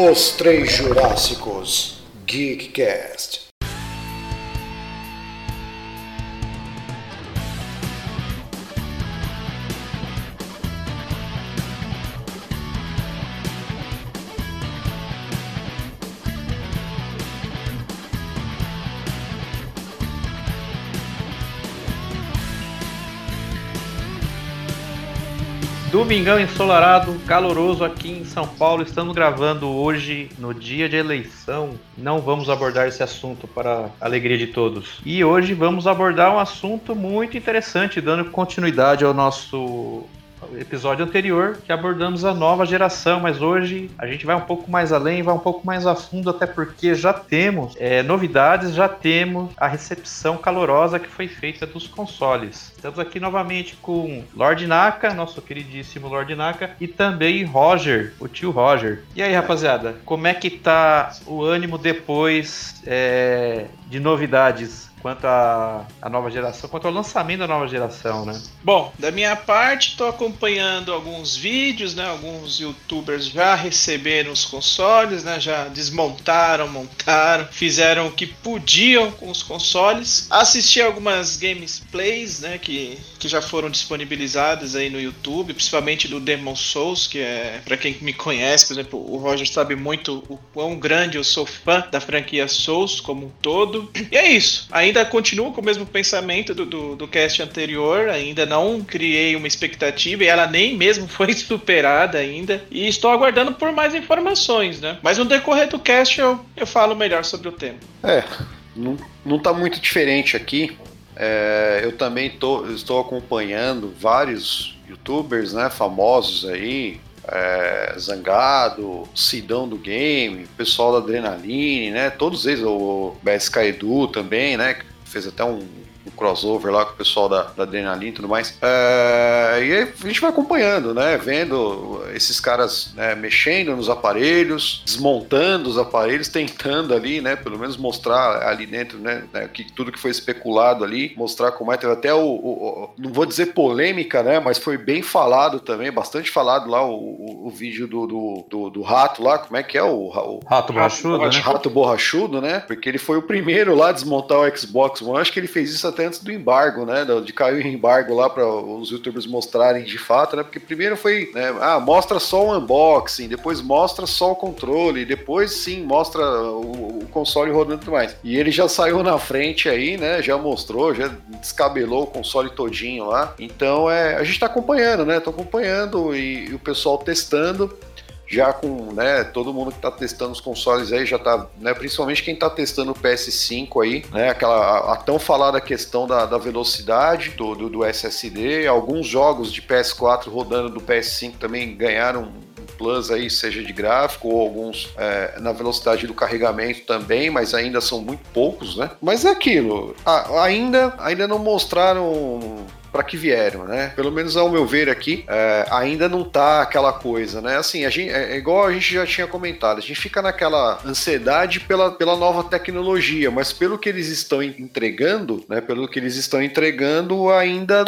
Os Três Jurássicos Geekcast. Domingão ensolarado, caloroso aqui em São Paulo. Estamos gravando hoje no dia de eleição. Não vamos abordar esse assunto para a alegria de todos. E hoje vamos abordar um assunto muito interessante, dando continuidade ao nosso episódio anterior que abordamos a nova geração, mas hoje a gente vai um pouco mais além, vai um pouco mais a fundo, até porque já temos é, novidades, já temos a recepção calorosa que foi feita dos consoles. Estamos aqui novamente com Lord Naka, nosso queridíssimo Lord Naka, e também Roger, o tio Roger. E aí, rapaziada, como é que tá o ânimo depois é, de novidades quanto à, nova geração, quanto ao lançamento da nova geração, né? Bom, da minha parte, estou acompanhando alguns vídeos, né? Alguns youtubers já receberam os consoles, né? Já desmontaram, montaram, fizeram o que podiam com os consoles. Assisti algumas gameplays, né? Que, que já foram disponibilizadas aí no YouTube, principalmente do Demon Souls, que é, para quem me conhece, por exemplo, o Roger sabe muito o quão grande eu sou fã da franquia Souls como um todo. E é isso. Aí ainda continuo com o mesmo pensamento do, do, do, cast anterior, ainda não criei uma expectativa e ela nem mesmo foi superada ainda. E estou aguardando por mais informações, né? Mas no decorrer do cast eu, eu falo melhor sobre o tema. É, não, não tá muito diferente aqui. É, eu também tô, estou acompanhando vários youtubers né, famosos aí, é, Zangado, Sidão do Game, pessoal da Adrenaline, né? Todos eles, o BSK Edu também, né? Fez até um um crossover lá com o pessoal da, da Adrenaline e tudo mais. É, e aí a gente vai acompanhando, né? Vendo esses caras né, mexendo nos aparelhos, desmontando os aparelhos, tentando ali, né? Pelo menos mostrar ali dentro, né? né que, tudo que foi especulado ali, mostrar como é. Teve até o, o, o, Não vou dizer polêmica, né? Mas foi bem falado também, bastante falado lá o, o, vídeo do, do, do, do, rato lá. Como é que é o. o rato borrachudo, rato, né? Rato borrachudo, né? Porque ele foi o primeiro lá a desmontar o Xbox One. Acho que ele fez isso até antes do embargo, né? De cair o embargo lá para os youtubers mostrarem de fato, né? Porque primeiro foi, né? Ah, mostra só o unboxing, depois mostra só o controle, depois sim mostra o, o console rodando e mais. E ele já saiu na frente aí, né? Já mostrou, já descabelou o console todinho lá. Então é, a gente tá acompanhando, né? Tô acompanhando e, e o pessoal testando já com né, todo mundo que está testando os consoles aí, já está, né, principalmente quem está testando o PS5 aí, né, aquela a, a tão falada questão da, da velocidade do, do, do, SSD, alguns jogos de PS4 rodando do PS5 também ganharam plus aí, seja de gráfico ou alguns é, na velocidade do carregamento também, mas ainda são muito poucos, né? Mas é aquilo, a, ainda, ainda não mostraram para que vieram, né? Pelo menos ao meu ver aqui, é, ainda não tá aquela coisa, né? Assim, a gente, é, é igual a gente já tinha comentado, a gente fica naquela ansiedade pela, pela nova tecnologia, mas pelo que eles estão entregando, né? Pelo que eles estão entregando, ainda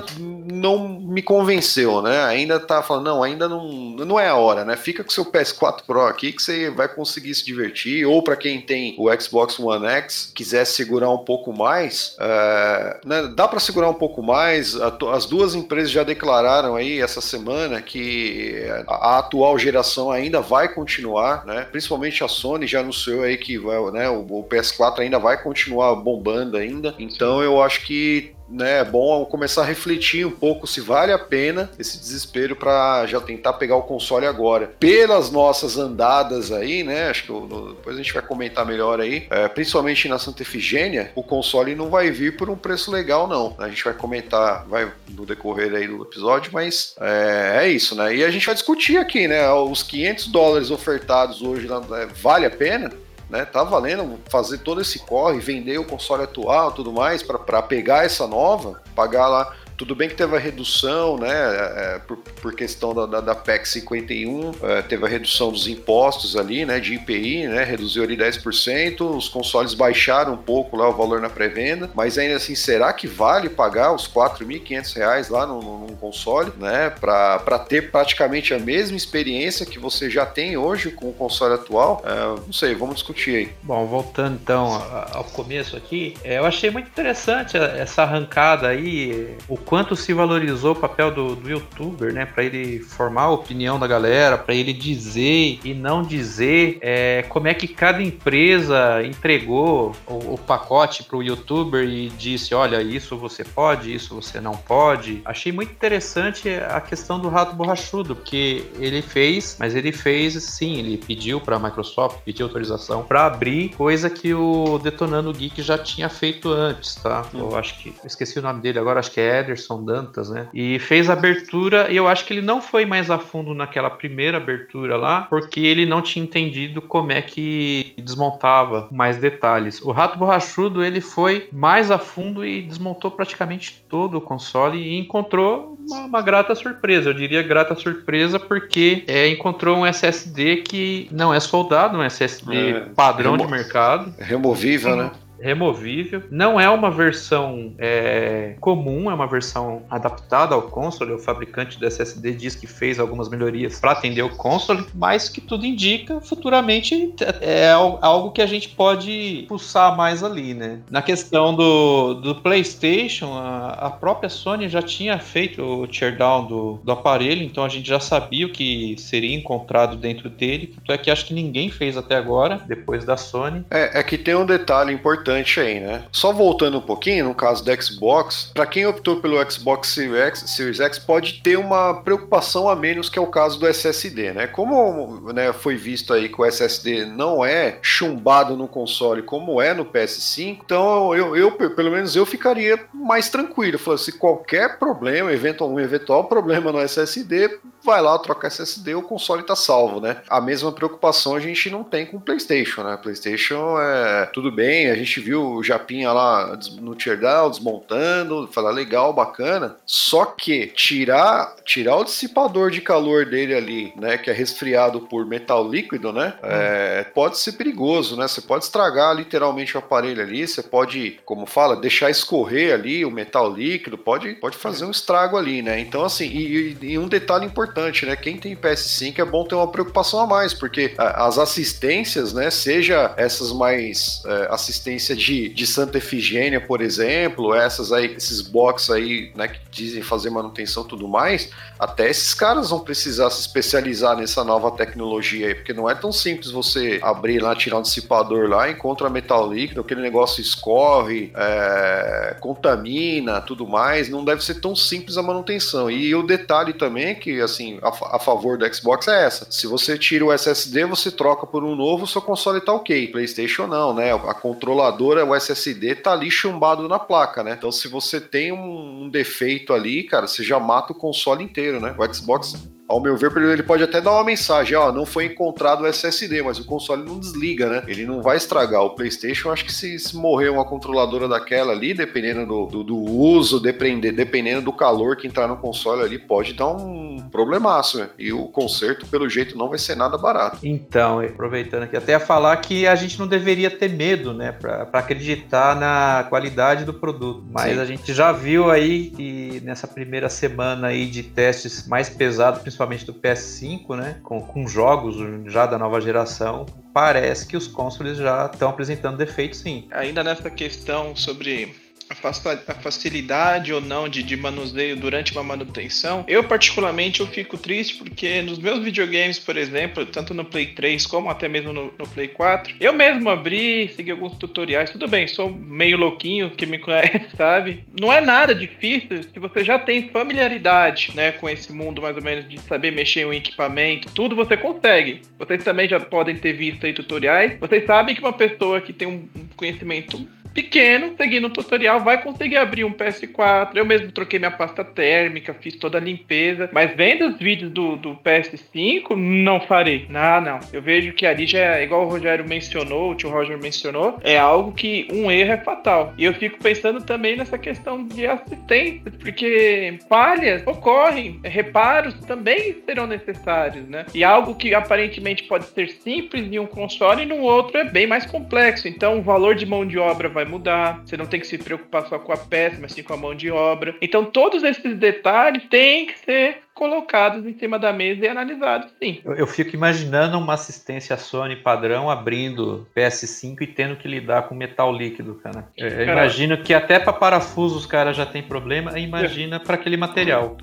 não me convenceu, né? Ainda tá falando, não, ainda não, não é a hora, né? Fica com seu PS4 Pro aqui que você vai conseguir se divertir, ou para quem tem o Xbox One X, quiser segurar um pouco mais, é, né? dá para segurar um pouco mais, as duas empresas já declararam aí essa semana que a, atual geração ainda vai continuar, né? Principalmente a Sony já anunciou aí que vai, né, o PS4 ainda vai continuar bombando ainda. Então eu acho que né, é bom começar a refletir um pouco se vale a pena esse desespero para já tentar pegar o console agora. Pelas nossas andadas aí, né, acho que eu, depois a gente vai comentar melhor aí, é, principalmente na Santa Efigênia, o console não vai vir por um preço legal não. A gente vai comentar, vai no decorrer aí do episódio, mas é, é isso, né? E a gente vai discutir aqui, né, os 500 dólares ofertados hoje, né, vale a pena? Né? Tá valendo fazer todo esse corre, vender o console atual tudo mais para pegar essa nova, pagar lá Tudo bem que teve a redução, né, é, por, por, questão da, da, da PEC 51, é, teve a redução dos impostos ali, né, de IPI, né, reduziu ali 10%, os consoles baixaram um pouco lá o valor na pré-venda, mas ainda assim, será que vale pagar os 4.500 reais lá no, no console, né, para ter praticamente a mesma experiência que você já tem hoje com o console atual? É, não sei, vamos discutir aí. Bom, voltando então ao começo aqui, é, eu achei muito interessante essa arrancada aí, o quanto se valorizou o papel do, do youtuber, né, para ele formar a opinião da galera, para ele dizer e não dizer é, como é que cada empresa entregou o, o pacote para o youtuber e disse, olha, isso você pode, isso você não pode. Achei muito interessante a questão do rato borrachudo, porque ele fez, mas ele fez sim, ele pediu para a Microsoft, pediu autorização para abrir, coisa que o Detonando Geek já tinha feito antes, tá? Eu acho que esqueci o nome dele agora, acho que é Ederson Dantas, né? E fez a abertura e eu acho que ele não foi mais a fundo naquela primeira abertura lá, porque ele não tinha entendido como é que desmontava mais detalhes. O Rato Borrachudo ele foi mais a fundo e desmontou praticamente todo o console e encontrou uma, uma grata surpresa. Eu diria grata surpresa porque é, encontrou um SSD que não é soldado, um SSD é, padrão de mercado. Removível, né? Removível. Não é uma versão é, comum, é uma versão adaptada ao console. O fabricante do SSD diz que fez algumas melhorias para atender o console, mas que tudo indica, futuramente é algo que a gente pode pulsar mais ali, né? Na questão do, do PlayStation, a, a própria Sony já tinha feito o teardown do, do aparelho, então a gente já sabia o que seria encontrado dentro dele. Tanto é que acho que ninguém fez até agora, depois da Sony. É, é que tem um detalhe importante importante aí, né? Só voltando um pouquinho, no caso do Xbox, para quem optou pelo Xbox Series X, Series X, pode ter uma preocupação a menos que é o caso do SSD, né? Como né, foi visto aí que o SSD não é chumbado no console como é no PS5, então eu, eu pelo menos eu ficaria mais tranquilo. Falando, se qualquer problema, eventual, um eventual problema no SSD, vai lá, troca SSD, o console tá salvo, né? A mesma preocupação a gente não tem com o PlayStation, né? PlayStation é tudo bem, a gente viu o Japinha lá no teardown, desmontando, falar legal, bacana. Só que tirar, tirar o dissipador de calor dele ali, né, que é resfriado por metal líquido, né, hum. é, pode ser perigoso, né? Você pode estragar literalmente o aparelho ali, você pode, como fala, deixar escorrer ali o metal líquido, pode, pode fazer um estrago ali, né? Então, assim, e, e um detalhe importante, né? Quem tem PS5 é bom ter uma preocupação a mais, porque as assistências, né, seja essas mais é, assistências de, de Santa Efigênia, por exemplo, essas aí, esses box aí, né, que dizem fazer manutenção e tudo mais, até esses caras vão precisar se especializar nessa nova tecnologia aí, porque não é tão simples você abrir lá, tirar um dissipador lá, encontra metal líquido, aquele negócio escorre, é, contamina, tudo mais, não deve ser tão simples a manutenção. E o detalhe também que, assim, a, a favor do Xbox é essa, se você tira o SSD, você troca por um novo, seu console tá ok. PlayStation não, né? A controladora o SSD tá ali chumbado na placa, né? Então se você tem um defeito ali, cara, você já mata o console inteiro, né? O Xbox ao meu ver, ele pode até dar uma mensagem, ó, não foi encontrado o SSD, mas o console não desliga, né? Ele não vai estragar. O PlayStation, acho que se, se morrer uma controladora daquela ali, dependendo do, do, do uso, dependendo, dependendo do calor que entrar no console ali, pode dar um problemaço, né? E o conserto, pelo jeito, não vai ser nada barato. Então, aproveitando aqui, até a falar que a gente não deveria ter medo, né, para acreditar na qualidade do produto. Mas Sim. a gente já viu aí que nessa primeira semana aí de testes mais pesados, principalmente principalmente do PS5, né, com, com jogos já da nova geração, parece que os consoles já estão apresentando defeitos sim. Ainda nessa questão sobre a facilidade ou não de, de manuseio durante uma manutenção. Eu, particularmente, eu fico triste porque nos meus videogames, por exemplo, tanto no Play 3 como até mesmo no, no Play 4, eu mesmo abri, segui alguns tutoriais. Tudo bem, sou meio louquinho, que me conhece, sabe? Não é nada difícil se você já tem familiaridade, né, com esse mundo mais ou menos de saber mexer em equipamento, tudo você consegue. Vocês também já podem ter visto aí tutoriais. Vocês sabem que uma pessoa que tem um conhecimento pequeno, seguindo o tutorial, vai conseguir abrir um PS4. Eu mesmo troquei minha pasta térmica, fiz toda a limpeza. Mas vendo os vídeos do, do PS5, não farei. Não, não. Eu vejo que ali já é igual o Rogério mencionou, o tio Roger mencionou, é algo que um erro é fatal. E eu fico pensando também nessa questão de assistência, porque falhas ocorrem, reparos também serão necessários, né? E algo que aparentemente pode ser simples em um console e no outro é bem mais complexo. Então o valor de mão de obra vai mudar. Você não tem que se preocupar só com a peça, mas sim com a mão de obra. Então todos esses detalhes têm que ser colocados em cima da mesa e analisados, sim. Eu, eu, fico imaginando uma assistência Sony padrão abrindo PS5 e tendo que lidar com metal líquido, cara. Eu, eu imagino que até para parafuso os caras já tem problema, imagina para aquele material.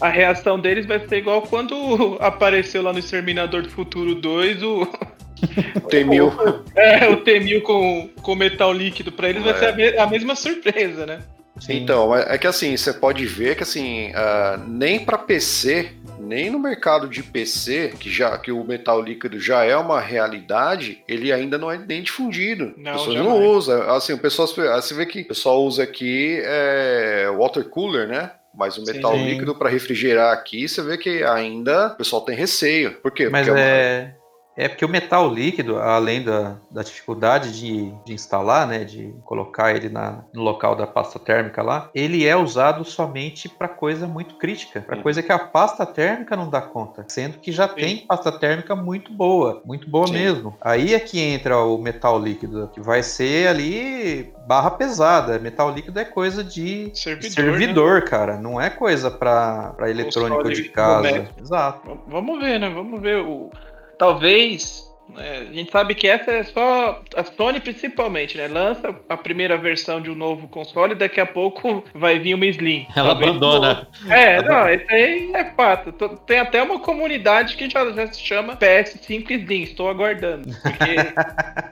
A reação deles vai ser igual quando apareceu lá no Exterminador do Futuro 2 o o T-1000. É, o T-1000 com, com metal líquido para eles é. vai ser a, me a mesma surpresa, né? Sim. Então, é, é que assim, você pode ver que assim, uh, nem para PC, nem no mercado de PC, que já que o metal líquido já é uma realidade, ele ainda não é nem difundido. Não, As pessoas jamais. não usam. Assim, o pessoal, você vê que o pessoal usa aqui é, water cooler, né? Mas o metal Sim. líquido para refrigerar aqui, você vê que ainda o pessoal tem receio. Por quê? Mas Porque é, uma... É porque o metal líquido, além da, da dificuldade de, de, instalar, né, de colocar ele na, no local da pasta térmica lá, ele é usado somente para coisa muito crítica, para coisa que a pasta térmica não dá conta, sendo que já Sim. tem pasta térmica muito boa, muito boa Sim. mesmo. Aí é que entra o metal líquido, que vai ser ali barra pesada. Metal líquido é coisa de servidor, servidor né? cara, não é coisa para eletrônico de casa. Exato. Vamos ver, né? Vamos ver o talvez é, a gente sabe que essa é só a Sony principalmente, né? Lança a primeira versão de um novo console, daqui a pouco vai vir uma Slim. Ela Talvez abandona. É, não, isso aí é fato. Tem até uma comunidade que já, já se chama PS5 Slim. Estou aguardando. Porque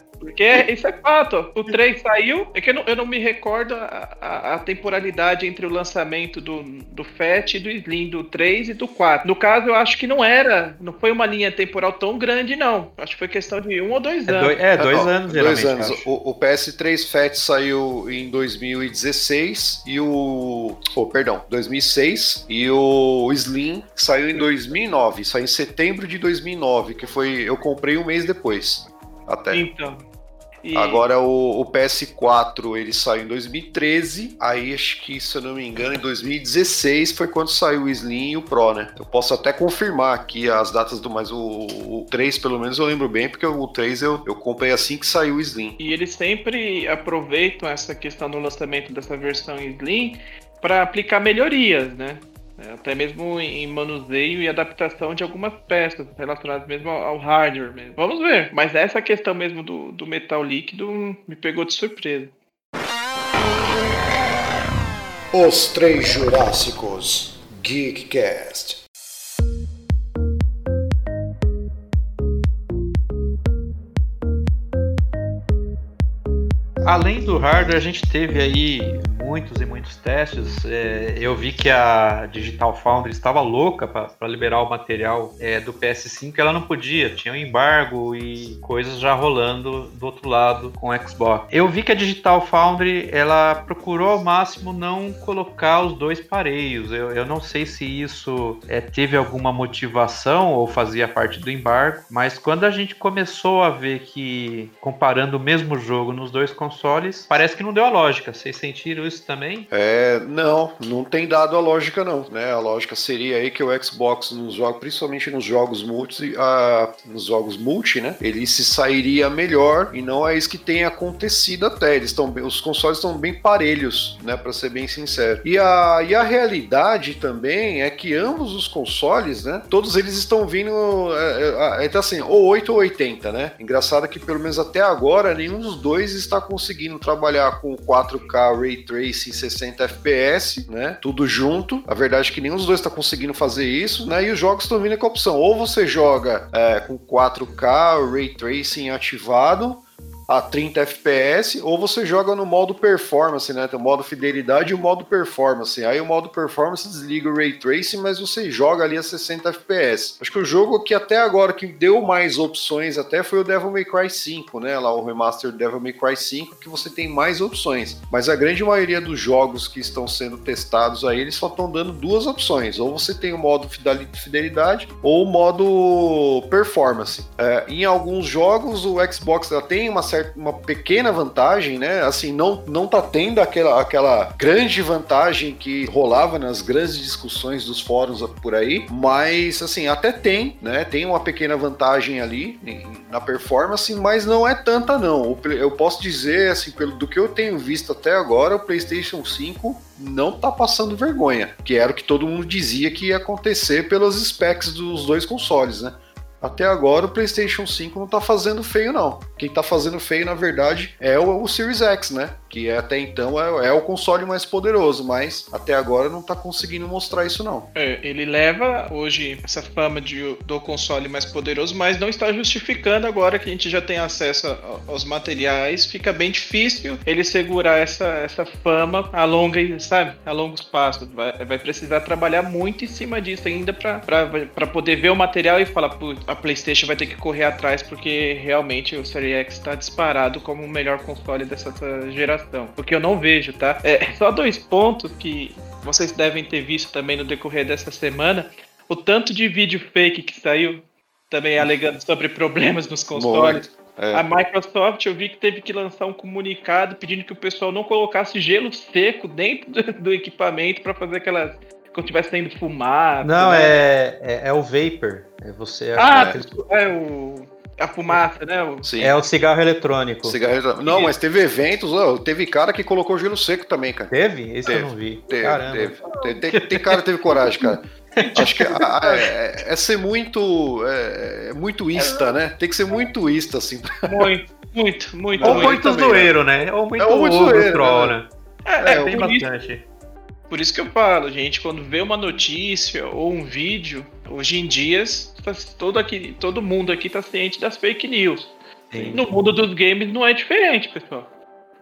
Porque isso é fato. O 3 saiu, é que eu não, eu não me recordo a, a, a, temporalidade entre o lançamento do, do FAT e do Slim, do 3 e do 4. No caso, eu acho que não era, não foi uma linha temporal tão grande, não. Acho que foi questão de um ou dois anos. É, dois, é, dois anos, Dois anos. O, o, PS3 FAT saiu em 2016 e o. Oh, perdão, 2006 e o Slim saiu em 2009. Saiu em setembro de 2009, que foi. Eu comprei um mês depois. Até. Então. E... Agora o, o, PS4 ele saiu em 2013, aí acho que, se eu não me engano, em 2016 foi quando saiu o Slim e o Pro, né? Eu posso até confirmar aqui as datas do, mas o, o 3 pelo menos eu lembro bem, porque o 3 eu, eu comprei assim que saiu o Slim. E eles sempre aproveitam essa questão do lançamento dessa versão Slim para aplicar melhorias, né? É, até mesmo em manuseio e adaptação de algumas peças relacionadas mesmo ao hardware mesmo. Vamos ver, mas essa questão mesmo do, do metal líquido me pegou de surpresa. Os Três Jurássicos Geekcast. Além do hardware, a gente teve aí muitos e muitos testes. É, eu vi que a Digital Foundry estava louca para liberar o material é, do PS5, ela não podia, tinha um embargo e coisas já rolando do outro lado com o Xbox. Eu vi que a Digital Foundry ela procurou ao máximo não colocar os dois pareios. Eu, eu não sei se isso é, teve alguma motivação ou fazia parte do embargo, mas quando a gente começou a ver que comparando o mesmo jogo nos dois consoles, parece que não deu a lógica. Vocês sentiram isso também? É, não, não tem dado a lógica não, né? A lógica seria aí que o Xbox nos jogos, principalmente nos jogos multi, nos jogos multi, né? Ele se sairia melhor e não é isso que tem acontecido até. Eles estão, os consoles estão bem parelhos, né? Para ser bem sincero. E a, e a realidade também é que ambos os consoles, né? Todos eles estão vindo, é, é, é, assim, ou 8 ou 80, né? Engraçado que pelo menos até agora nenhum dos dois está conseguindo trabalhar com 4K Ray Tracing Race 60 FPS, né? Tudo junto. A verdade é que nenhum dos dois está conseguindo fazer isso, né? E os jogos estão vindo com a opção. Ou você joga é, com 4K, Ray Tracing ativado, a 30 FPS, ou você joga no modo performance, né? Tem o modo fidelidade e o modo performance. Aí o modo performance desliga o ray tracing, mas você joga ali a 60 FPS. Acho que o jogo que até agora que deu mais opções até foi o Devil May Cry 5, né? Lá o remaster Devil May Cry 5, que você tem mais opções. Mas a grande maioria dos jogos que estão sendo testados aí, eles só estão dando duas opções. Ou você tem o modo fidelidade ou o modo performance. É, em alguns jogos o Xbox já tem uma certa uma pequena vantagem, né? Assim, não, não tá tendo aquela, aquela grande vantagem que rolava nas grandes discussões dos fóruns por aí, mas assim, até tem, né? Tem uma pequena vantagem ali na performance, mas não é tanta não. Eu posso dizer, assim, pelo do que eu tenho visto até agora, o PlayStation 5 não tá passando vergonha, que era o que todo mundo dizia que ia acontecer pelas specs dos dois consoles, né? Até agora o PlayStation 5 não tá fazendo feio, não. Quem tá fazendo feio, na verdade, é o, o Series X, né? Que é, até então é, é, o console mais poderoso, mas até agora não tá conseguindo mostrar isso, não. É, ele leva hoje essa fama de, do console mais poderoso, mas não está justificando agora que a gente já tem acesso aos materiais. Fica bem difícil ele segurar essa, essa fama a longa, sabe? A longos passos. Vai, vai precisar trabalhar muito em cima disso ainda para poder ver o material e falar, a PlayStation vai ter que correr atrás porque realmente o Series X está disparado como o melhor console dessa geração. Porque eu não vejo, tá? É só dois pontos que vocês devem ter visto também no decorrer dessa semana. O tanto de vídeo fake que saiu também alegando sobre problemas nos consoles. É. A Microsoft eu vi que teve que lançar um comunicado pedindo que o pessoal não colocasse gelo seco dentro do, do equipamento para fazer aquelas quando tivesse saindo fumaça. Não, né? é, é, é, o vapor. É você. Ah, é, é o. A fumaça, né? O... Sim. É o cigarro eletrônico. Cigarro eletrônico. Não, mas teve eventos, ó, teve cara que colocou gelo seco também, cara. Teve? Esse teve, eu não vi. Teve, Caramba. teve. Tem, tem, cara que teve coragem, cara. Acho que é, é, ser muito. É, é, muito ista, né? Tem que ser muito ista, assim. Muito, muito, muito. Ou muito zoeiro, né? Ou muito, é, ou muito zoeiro, troll, né? né? É, é, tem bastante. Por isso que eu falo, gente, quando vê uma notícia ou um vídeo, hoje em dia tá todo, aqui, todo mundo aqui está ciente das fake news. Sim. No mundo dos games não é diferente, pessoal.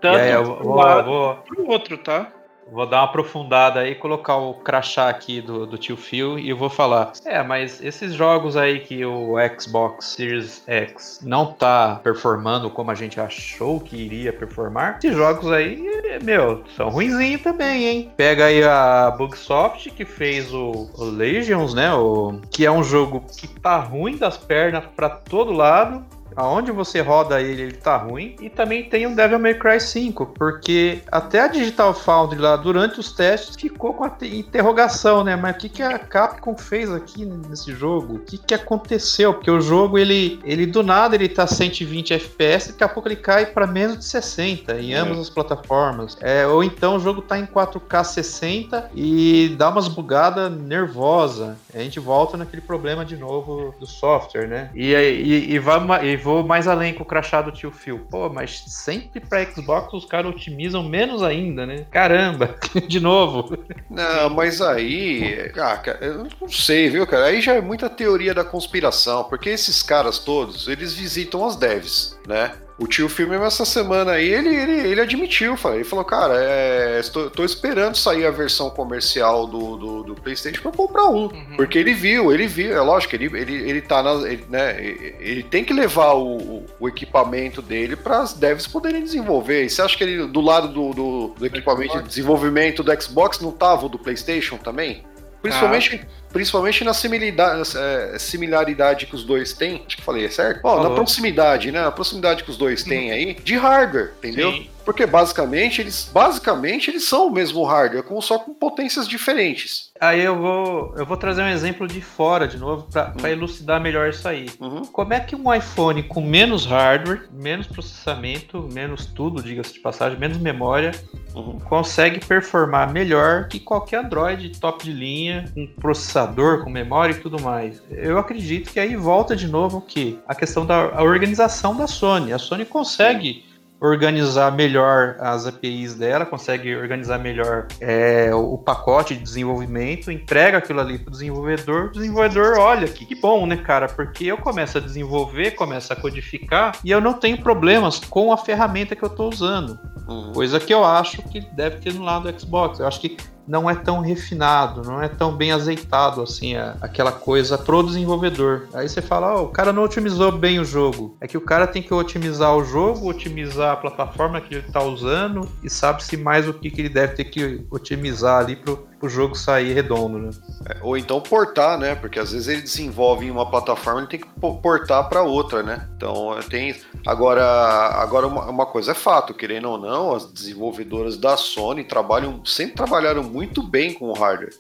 Tanto é, eu vou, um lado vou, pro outro, tá? Vou dar uma aprofundada aí, colocar o crachá aqui do, do tio Phil e eu vou falar. É, mas esses jogos aí que o Xbox Series X não tá performando como a gente achou que iria performar, esses jogos aí, meu, são ruinzinhos também, hein? Pega aí a Bugsoft que fez o, o Legions, né? O, que é um jogo que tá ruim das pernas para todo lado aonde você roda ele, ele tá ruim. E também tem o Devil May Cry 5, porque até a Digital Foundry lá, durante os testes, ficou com a interrogação, né? Mas o que, que a Capcom fez aqui nesse jogo? O que, que aconteceu? Porque o jogo, ele, ele do nada, ele tá 120 FPS, daqui a pouco ele cai para menos de 60 em é. ambas as plataformas. É, ou então o jogo tá em 4K 60 e dá umas bugadas nervosa. A gente volta naquele problema de novo do software, né? E, e, e, vai, e vou mais além com o crachá do tio Phil. Pô, mas sempre pra Xbox os caras otimizam menos ainda, né? Caramba, de novo. Não, mas aí. Ah, cara, eu não sei, viu, cara? Aí já é muita teoria da conspiração, porque esses caras todos, eles visitam as devs, né? O tio filme essa semana aí, ele, ele, ele admitiu, ele falou, cara, é, estou, tô esperando sair a versão comercial do, do, do Playstation pra comprar um. Uhum. Porque ele viu, ele viu, é lógico, ele, ele, ele tá na. Ele, né, ele tem que levar o, o equipamento dele para as devs poderem desenvolver. E você acha que ele, do lado do, do, do equipamento de desenvolvimento do Xbox, não tava o do Playstation também? Principalmente, ah. principalmente na similaridade, é, similaridade que os dois têm. Acho que falei, é certo? Ó, na proximidade, né? A proximidade que os dois têm aí de hardware, entendeu? Sim. Porque basicamente eles, basicamente eles são o mesmo hardware, com, só com potências diferentes. Aí eu vou, eu vou trazer um exemplo de fora de novo para uhum. elucidar melhor isso aí. Uhum. Como é que um iPhone com menos hardware, menos processamento, menos tudo, diga-se de passagem, menos memória, uhum. consegue performar melhor que qualquer Android top de linha, com processador, com memória e tudo mais? Eu acredito que aí volta de novo o que? A questão da organização da Sony. A Sony consegue organizar melhor as APIs dela, consegue organizar melhor é, o pacote de desenvolvimento, entrega aquilo ali para o desenvolvedor, o desenvolvedor olha que, que bom, né, cara? Porque eu começo a desenvolver, começo a codificar e eu não tenho problemas com a ferramenta que eu estou usando. Uhum. Coisa que eu acho que deve ter no lado do Xbox. Eu acho que não é tão refinado, não é tão bem azeitado assim a, aquela coisa pro desenvolvedor. Aí você fala, oh, o cara não otimizou bem o jogo. É que o cara tem que otimizar o jogo, otimizar a plataforma que ele está usando e sabe-se mais o que, que ele deve ter que otimizar ali pro, o jogo sair redondo, né? É, ou então portar, né? Porque às vezes ele desenvolve em uma plataforma e tem que portar para outra, né? Então tem. Agora, agora uma, uma, coisa é fato, querendo ou não, as desenvolvedoras da Sony trabalham, sempre trabalharam muito bem com o hardware.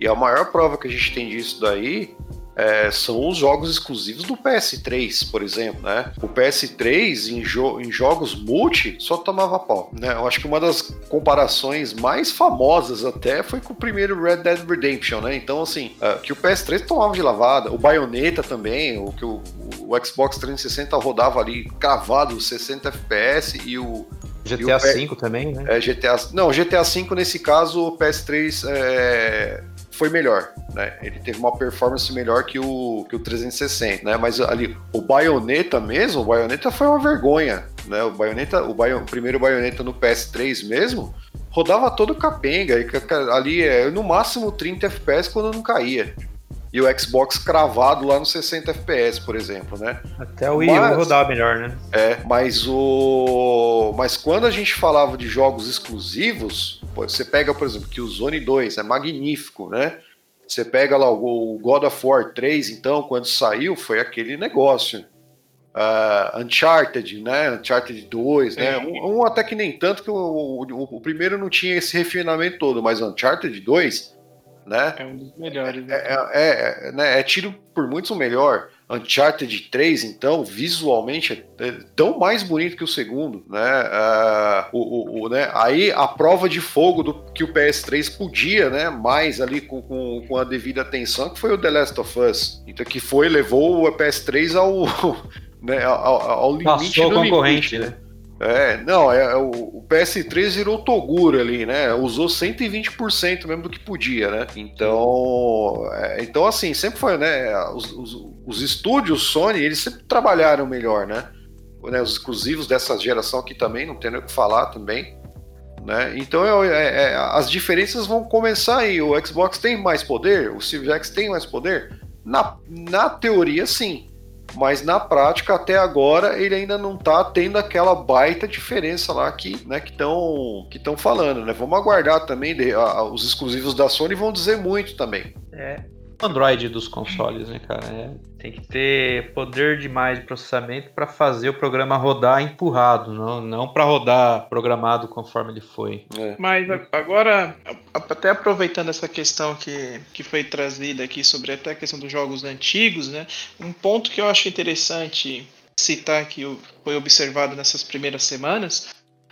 E a maior prova que a gente tem disso daí é, são os jogos exclusivos do PS3, por exemplo, né? O PS3 em, jo em jogos multi só tomava pau, né? Eu acho que uma das comparações mais famosas até foi com o primeiro Red Dead Redemption, né? Então, assim, uh, que o PS3 tomava de lavada, o Bayonetta também, o que o, o Xbox 360 rodava ali cravado 60 FPS e o GTA V também, né? É, GTA, não, GTA V nesse caso o PS3 é, foi melhor, né? Ele teve uma performance melhor que o, que o 360, né? Mas ali, o Bayonetta mesmo, o Bayonetta foi uma vergonha, né? O Bayonetta, o, Bayon, o primeiro Bayonetta no PS3 mesmo, rodava todo capenga, e ali é no máximo 30 FPS quando não caía. E o Xbox cravado lá no 60 FPS, por exemplo, né? Até o Wii U rodava melhor, né? É, mas o mas quando a gente falava de jogos exclusivos, você pega, por exemplo, que o Zone 2 é magnífico, né? Você pega lá o God of War 3, então, quando saiu, foi aquele negócio. Uh, Uncharted, né? Uncharted 2, né? Um, um, até que nem tanto que o, o, o, primeiro não tinha esse refinamento todo, mas Uncharted 2, né? É um dos melhores. Né? É, é, é, né? é tiro por muitos o melhor. Uncharted 3, então, visualmente é tão mais bonito que o segundo, né? Uh, o, o, né? Aí a prova de fogo do que o PS3 podia, né? Mais ali com, com, com, a devida atenção, que foi o The Last of Us. Então, que foi, levou o PS3 ao, né, ao, ao limite Passou do concorrente, limite, né? É, não, é, é, o, o PS3 virou Toguro ali, né? Usou 120% mesmo do que podia, né? Então, é, então assim, sempre foi, né? Os, os, os, estúdios Sony, eles sempre trabalharam melhor, né? né? Os exclusivos dessa geração aqui também, não tem nem o que falar também. Né? Então é, é, as diferenças vão começar aí. O Xbox tem mais poder, o Series X tem mais poder? Na, na teoria, sim mas na prática até agora ele ainda não está tendo aquela baita diferença lá que né, que estão que estão falando, né? Vamos aguardar também de, a, os exclusivos da Sony vão dizer muito também. É, Android dos consoles, né, cara? É, tem que ter poder demais de processamento para fazer o programa rodar empurrado, não, não para rodar programado conforme ele foi. É. Mas agora, até aproveitando essa questão que, que foi trazida aqui sobre até a questão dos jogos antigos, né? Um ponto que eu acho interessante citar que foi observado nessas primeiras semanas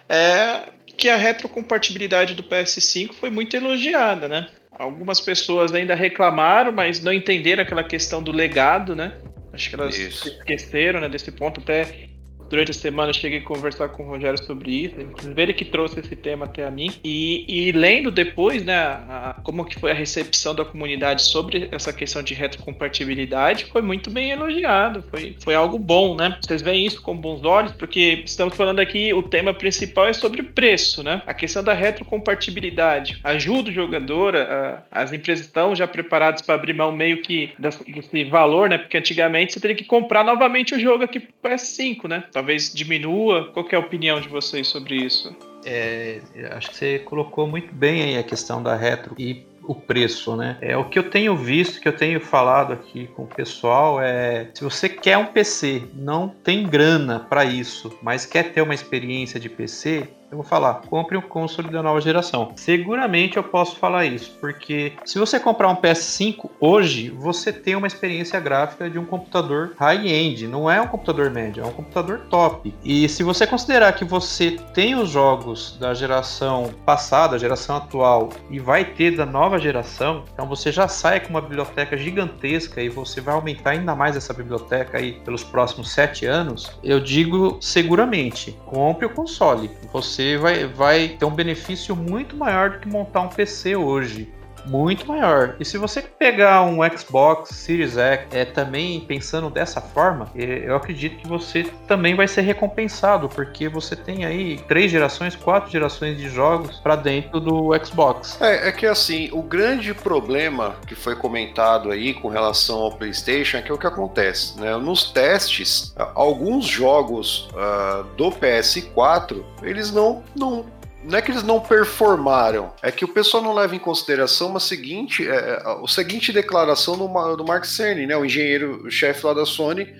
é que a retrocompatibilidade do PS5 foi muito elogiada, né? Algumas pessoas ainda reclamaram, mas não entenderam aquela questão do legado, né? Acho que elas Isso. esqueceram né, desse ponto. Até durante a semana eu cheguei a conversar com o Rogério sobre isso, inclusive ele que trouxe esse tema até a mim. E, e lendo depois, né, a, como que foi a recepção da comunidade sobre essa questão de retrocompatibilidade, foi muito bem elogiado, foi, foi algo bom, né? Vocês veem isso com bons olhos, porque estamos falando aqui, o tema principal é sobre preço, né? A questão da retrocompatibilidade ajuda o jogador, a, as empresas estão já preparadas para abrir mão meio que desse valor, né? Porque antigamente você teria que comprar novamente o jogo aqui pro PS5, né? Talvez diminua. Qual é a opinião de vocês sobre isso? É, acho que você colocou muito bem aí a questão da retro e o preço, né? É o que eu tenho visto, que eu tenho falado aqui com o pessoal é, se você quer um PC, não tem grana para isso, mas quer ter uma experiência de PC, eu vou falar, compre um console da nova geração. Seguramente eu posso falar isso, porque se você comprar um PS5 hoje, você tem uma experiência gráfica de um computador high-end, não é um computador médio, é um computador top. E se você considerar que você tem os jogos da geração passada, geração atual, e vai ter da nova geração, então você já sai com uma biblioteca gigantesca e você vai aumentar ainda mais essa biblioteca aí pelos próximos sete anos, eu digo seguramente, compre o console. Você vai, vai ter um benefício muito maior do que montar um PC hoje muito maior. E se você pegar um Xbox Series X é, também pensando dessa forma, é, eu acredito que você também vai ser recompensado, porque você tem aí três gerações, quatro gerações de jogos para dentro do Xbox. É, é que assim, o grande problema que foi comentado aí com relação ao PlayStation é que é o que acontece, né? Nos testes, alguns jogos uh, do PS4 eles não, não não é que eles não performaram, é que o pessoal não leva em consideração uma seguinte, é, é a seguinte declaração do, do Mark Cerny, né, o engenheiro-chefe lá da Sony,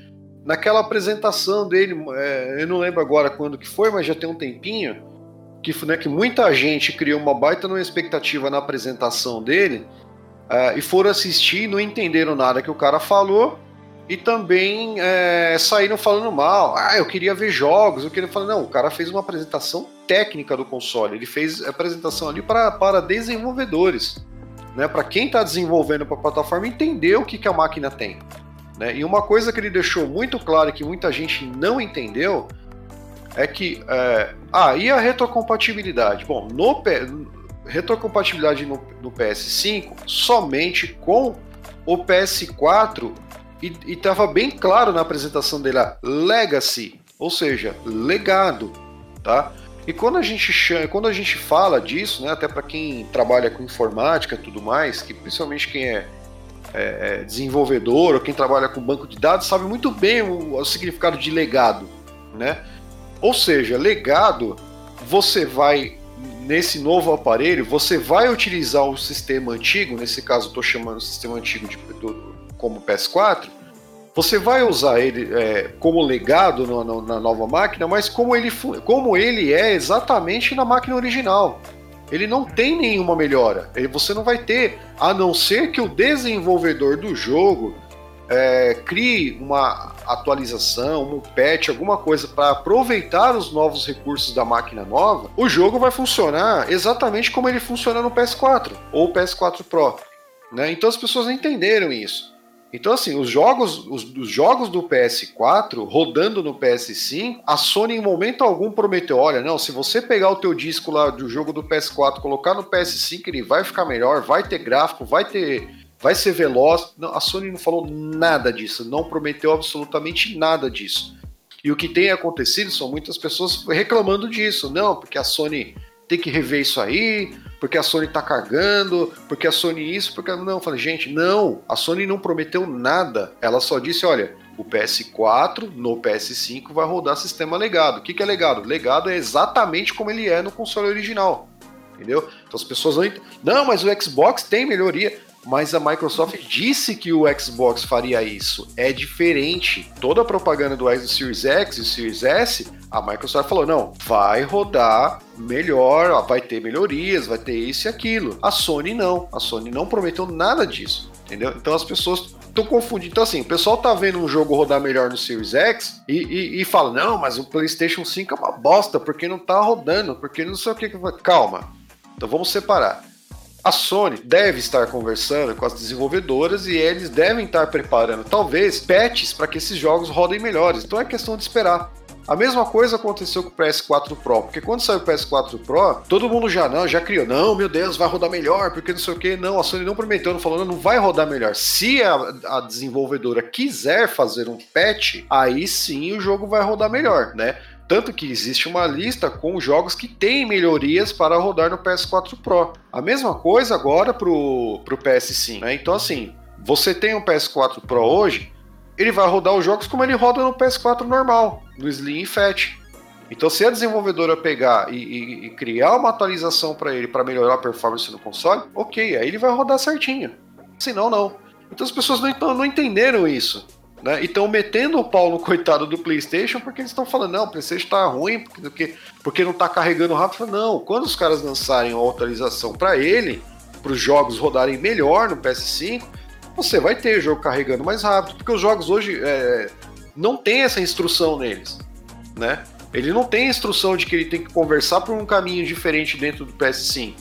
naquela apresentação dele, é, eu não lembro agora quando que foi, mas já tem um tempinho, que, né, que muita gente criou uma baita numa expectativa na apresentação dele, uh, e foram assistir e não entenderam nada que o cara falou, e também é, saíram falando mal. Ah, eu queria ver jogos, eu queria falar. Não, o cara fez uma apresentação técnica do console, ele fez a apresentação ali para, para desenvolvedores. Né, para quem está desenvolvendo para a plataforma entender o que, que a máquina tem. Né? E uma coisa que ele deixou muito claro que muita gente não entendeu é que. É, ah, e a retrocompatibilidade? Bom, no retrocompatibilidade no, no PS5 somente com o PS4 e estava bem claro na apresentação dele, legacy, ou seja, legado, tá? E quando a gente chama, quando a gente fala disso, né, até para quem trabalha com informática e tudo mais, que principalmente quem é, é, é, desenvolvedor ou quem trabalha com banco de dados sabe muito bem o, o significado de legado, né? Ou seja, legado, você vai nesse novo aparelho, você vai utilizar o sistema antigo, nesse caso estou chamando o sistema antigo de, do, como PS4, você vai usar ele é, como legado no, no, na nova máquina, mas como ele, como ele é exatamente na máquina original. Ele não tem nenhuma melhora. Ele, você não vai ter, a não ser que o desenvolvedor do jogo é, crie uma atualização, um patch, alguma coisa para aproveitar os novos recursos da máquina nova, o jogo vai funcionar exatamente como ele funciona no PS4 ou PS4 Pro. Né? Então as pessoas entenderam isso. Então, assim, os jogos, os, os, jogos do PS4 rodando no PS5, a Sony em momento algum prometeu: olha, não, se você pegar o teu disco lá do jogo do PS4, colocar no PS5, ele vai ficar melhor, vai ter gráfico, vai ter. Vai ser veloz. Não, a Sony não falou nada disso, não prometeu absolutamente nada disso. E o que tem acontecido são muitas pessoas reclamando disso. Não, porque a Sony tem que rever isso aí, porque a Sony tá cargando, porque a Sony isso, porque. Não, eu falei, gente, não, a Sony não prometeu nada. Ela só disse: olha, o PS4 no PS5 vai rodar sistema legado. O que, que é legado? Legado é exatamente como ele é no console original. Entendeu? Então as pessoas não. Não, mas o Xbox tem melhoria mas a Microsoft disse que o Xbox faria isso. É diferente. Toda a propaganda do Series X e Series S, a Microsoft falou: não, vai rodar melhor, vai ter melhorias, vai ter isso e aquilo. A Sony não. A Sony não prometeu nada disso. Entendeu? Então as pessoas estão confundindo. Então, assim, o pessoal tá vendo um jogo rodar melhor no Series X e, e, e, fala: não, mas o PlayStation 5 é uma bosta, porque não tá rodando, porque não sei o que. Calma. Então vamos separar. A Sony deve estar conversando com as desenvolvedoras e eles devem estar preparando, talvez, patches para que esses jogos rodem melhores. Então é questão de esperar. A mesma coisa aconteceu com o PS4 Pro, porque quando saiu o PS4 Pro, todo mundo já não, já criou, não, meu Deus, vai rodar melhor, porque não sei o que. Não, a Sony não prometeu, não falou, não vai rodar melhor. Se a, a desenvolvedora quiser fazer um patch, aí sim o jogo vai rodar melhor, né? Tanto que existe uma lista com jogos que têm melhorias para rodar no PS4 Pro. A mesma coisa agora para o PS5. Né? Então, assim, você tem um PS4 Pro hoje, ele vai rodar os jogos como ele roda no PS4 normal, no Slim e Fat. Então, se a desenvolvedora pegar e, e, e criar uma atualização para ele para melhorar a performance no console, ok, aí ele vai rodar certinho. Senão, não. Então as pessoas não, não entenderam isso. Né? E estão metendo o pau no coitado do PlayStation porque eles estão falando, não, o PlayStation tá ruim porque, porque não tá carregando rápido. Não, quando os caras lançarem a atualização para ele, para os jogos rodarem melhor no PS5, você vai ter o jogo carregando mais rápido, porque os jogos hoje é, não tem essa instrução neles, né? Ele não tem instrução de que ele tem que conversar por um caminho diferente dentro do PS5.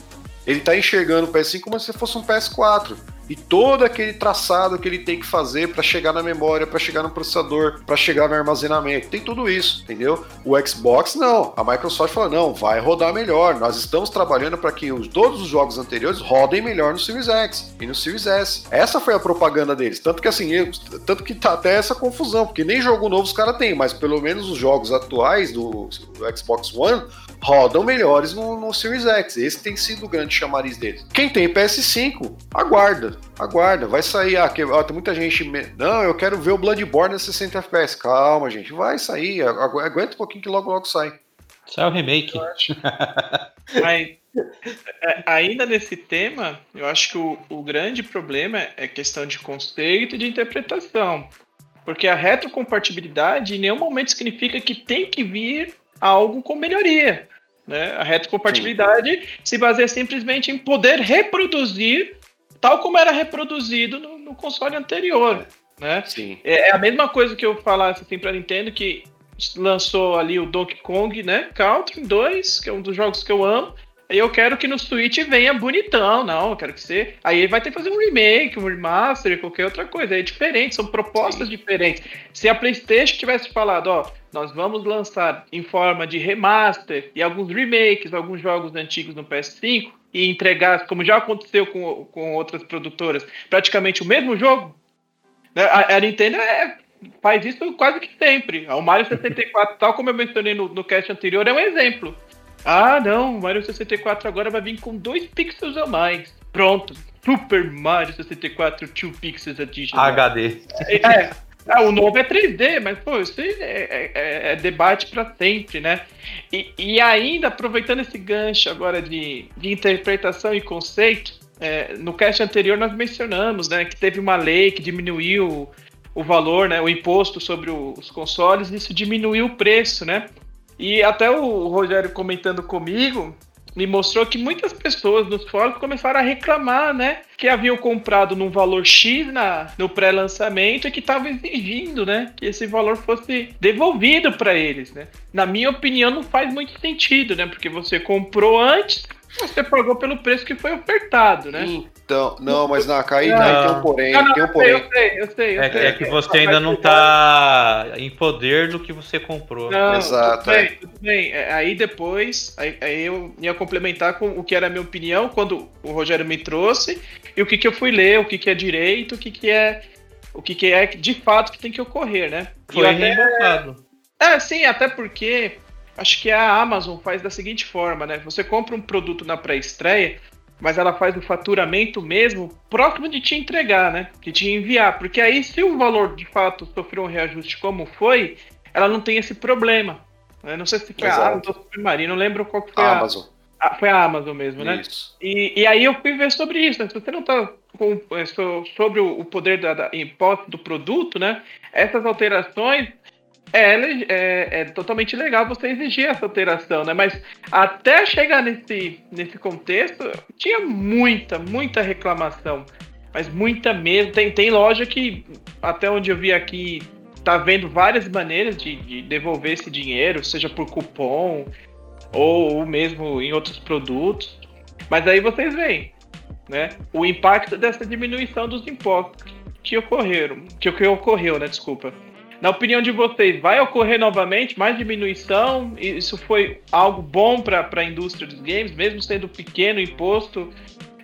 Ele está enxergando o PS5 como se fosse um PS4 e todo aquele traçado que ele tem que fazer para chegar na memória, para chegar no processador, para chegar no armazenamento. Tem tudo isso, entendeu? O Xbox não. A Microsoft falou: não, vai rodar melhor. Nós estamos trabalhando para que os, todos os jogos anteriores rodem melhor no Series X e no Series S. Essa foi a propaganda deles. Tanto que assim, tanto que tá até essa confusão, porque nem jogo novo os caras têm, mas pelo menos os jogos atuais do, do Xbox One rodam melhores no, no Series X. Esse tem sido o grande chamariz deles. Quem tem PS5, aguarda, aguarda. Vai sair. Ah, que, ó, tem muita gente. Não, eu quero ver o Bloodborne a 60 FPS. Calma, gente, vai sair. Aguenta um pouquinho que logo logo sai. Sai o remake. Mas, é, ainda nesse tema, eu acho que o, o grande problema é questão de conceito e de interpretação. Porque a retrocompatibilidade em nenhum momento significa que tem que vir algo com melhoria. Né? A retrocompatibilidade Sim. se baseia simplesmente em poder reproduzir tal como era reproduzido no, no console anterior. Né? Sim. É, é, a mesma coisa que eu falasse assim para Nintendo que lançou ali o Donkey Kong, né? Country 2, que é um dos jogos que eu amo. E eu quero que no Switch venha bonitão, não, eu quero que você. Aí vai ter que fazer um remake, um remaster, qualquer outra coisa. É diferente, são propostas Sim. diferentes. Se a PlayStation tivesse falado, ó, nós vamos lançar em forma de remaster e alguns remakes, alguns jogos antigos no PS5 e entregar, como já aconteceu com, com outras produtoras, praticamente o mesmo jogo. Né? A, a Nintendo é, faz isso quase que sempre. O Mario 64, tal como eu mencionei no, no cast anterior, é um exemplo. Ah, não, o Mario 64 agora vai vir com 2 pixels a mais. Pronto. Super Mario 64 2 Pixels Edition. HD. É, ah, o novo é 3D, mas pô, isso é, é, é, debate para sempre, né? E, e, ainda aproveitando esse gancho agora de, de interpretação e conceito, é, no cast anterior nós mencionamos, né, que teve uma lei que diminuiu o valor, né, o imposto sobre os consoles, e isso diminuiu o preço, né? E até o Rogério comentando comigo, me mostrou que muitas pessoas nos fóruns começaram a reclamar, né? Que haviam comprado num valor X na, no pré-lançamento e que estavam exigindo, né? Que esse valor fosse devolvido para eles, né? Na minha opinião, não faz muito sentido, né? Porque você comprou antes, você pagou pelo preço que foi ofertado, né? Então, não, mas na caí tem um porém, não, não, tem um porém. Eu sei, eu sei, eu é, sei. É que você ainda não está em poder do que você comprou. Não, Exato. Tudo bem, é. tudo bem. É, aí depois, aí, aí, eu ia complementar com o que era a minha opinião quando o Rogério me trouxe e o que, que eu fui ler, o que, que é direito, o que, que é o que, que é de fato que tem que ocorrer, né? Foi reembolsado. É, sim, até porque acho que a Amazon faz da seguinte forma, né? Você compra um produto na pré-estreia, mas ela faz o faturamento mesmo próximo de te entregar, né? De te enviar. Porque aí, se o valor de fato sofreu um reajuste como foi, ela não tem esse problema. Né? Não sei se foi Exato. a Amazon ou Submarino, não lembro qual foi a, Amazon. A, foi a Amazon mesmo, né? Isso. E, e aí eu fui ver sobre isso, né? Se você não está com, é, sobre o poder da, da imposto do produto, né? Essas alterações é, é, é, totalmente legal você exigir essa alteração, né? Mas até chegar nesse, nesse contexto, tinha muita, muita reclamação. Mas muita mesmo. Tem, tem loja que, até onde eu vi aqui, tá vendo várias maneiras de, de devolver esse dinheiro, seja por cupom ou, ou mesmo em outros produtos. Mas aí vocês veem, né? O impacto dessa diminuição dos impostos que ocorreram, que, que ocorreu, né? Desculpa. Na opinião de vocês, vai ocorrer novamente mais diminuição? Isso foi algo bom para a indústria dos games, mesmo sendo pequeno o imposto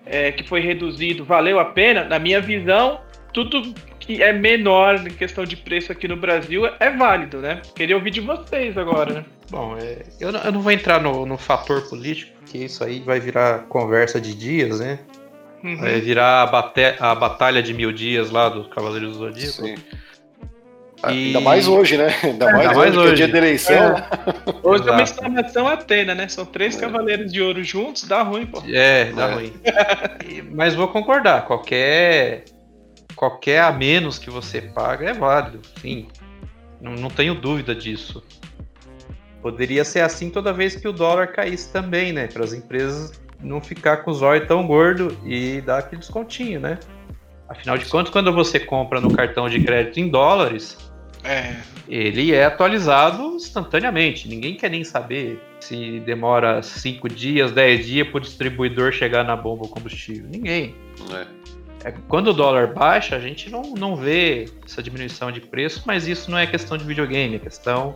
é, que foi reduzido, valeu a pena? Na minha visão, tudo que é menor em questão de preço aqui no Brasil é válido, né? Queria ouvir de vocês agora, né? Bom, é, eu, não, eu, não, vou entrar no, no, fator político, porque isso aí vai virar conversa de dias, né? Uhum. Vai virar a, bate, a batalha de mil dias lá dos Cavaleiros do Zodíaco. Sim. E... Ainda mais hoje, né? Ainda mais, Ainda mais hoje, hoje. é dia da eleição. É. Hoje é uma exclamação Atena, né? São três é. cavaleiros de ouro juntos, dá ruim, pô. É, dá é. ruim. Mas vou concordar, qualquer qualquer a menos que você paga é válido, sim. Não, não tenho dúvida disso. Poderia ser assim toda vez que o dólar caísse também, né? Para as empresas não ficar com os olhos tão gordo e dar aquele descontinho, né? Afinal de contas, quando você compra no cartão de crédito em dólares, É. ele é atualizado instantaneamente. Ninguém quer nem saber se demora 5 dias, 10 dias para o distribuidor chegar na bomba o combustível. Ninguém. É. É, quando o dólar baixa, a gente não, não vê essa diminuição de preço, mas isso não é questão de videogame, é questão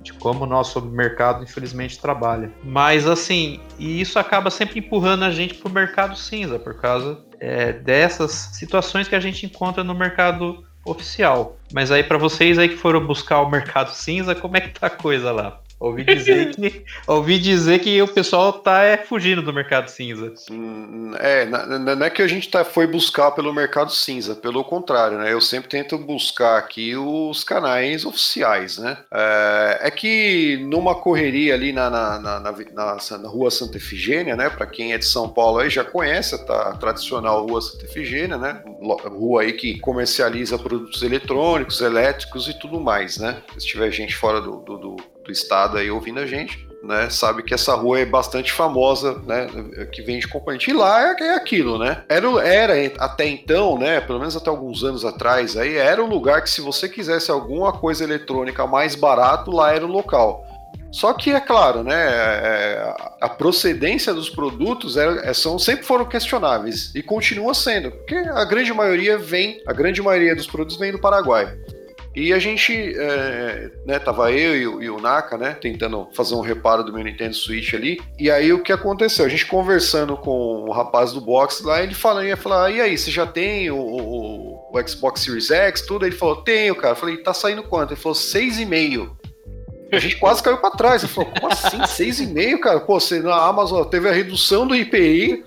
de como o nosso mercado, infelizmente, trabalha. Mas, assim, e isso acaba sempre empurrando a gente para o mercado cinza, por causa é, dessas situações que a gente encontra no mercado oficial. Mas aí, para vocês aí que foram buscar o mercado cinza, como é que tá a coisa lá? Ouvi dizer que, ouvi dizer que o pessoal tá é, fugindo do mercado cinza. Hum, É, não é que a gente tá, foi buscar pelo mercado cinza, pelo contrário, né? Eu sempre tento buscar aqui os canais oficiais, né? É, é que numa correria ali na, na, na, na, na- na rua Santa Efigênia, né? Para quem é de São Paulo aí já conhece a tradicional rua Santa Efigênia, né? Rua aí que comercializa produtos eletrônicos, elétricos e tudo mais, né? Se tiver gente fora do, do, do, do estado aí ouvindo a gente, né, sabe que essa rua é bastante famosa, né, que vende componente. E lá é, é aquilo, né? Era, era até então, né, pelo menos até alguns anos atrás, aí era um lugar que se você quisesse alguma coisa eletrônica mais barato, lá era o local. Só que é claro, né, é, a procedência dos produtos é, é- são, sempre foram questionáveis e continua sendo, porque a grande maioria vem, a grande maioria dos produtos vem do Paraguai. E a gente, é, né, tava eu e, o- e o Naka, né, tentando fazer um reparo do meu Nintendo Switch ali. E aí o que aconteceu? A gente conversando com o rapaz do box lá, ele falando, ia falar, e aí, você já tem o, o- o Xbox Series X, tudo? Ele falou, tenho, cara. Eu falei, tá saindo quanto? Ele falou, seis e meio. A gente quase caiu pra trás. Ele falou, como assim? Seis e meio, cara? Pô, você na Amazon teve a redução do IPI,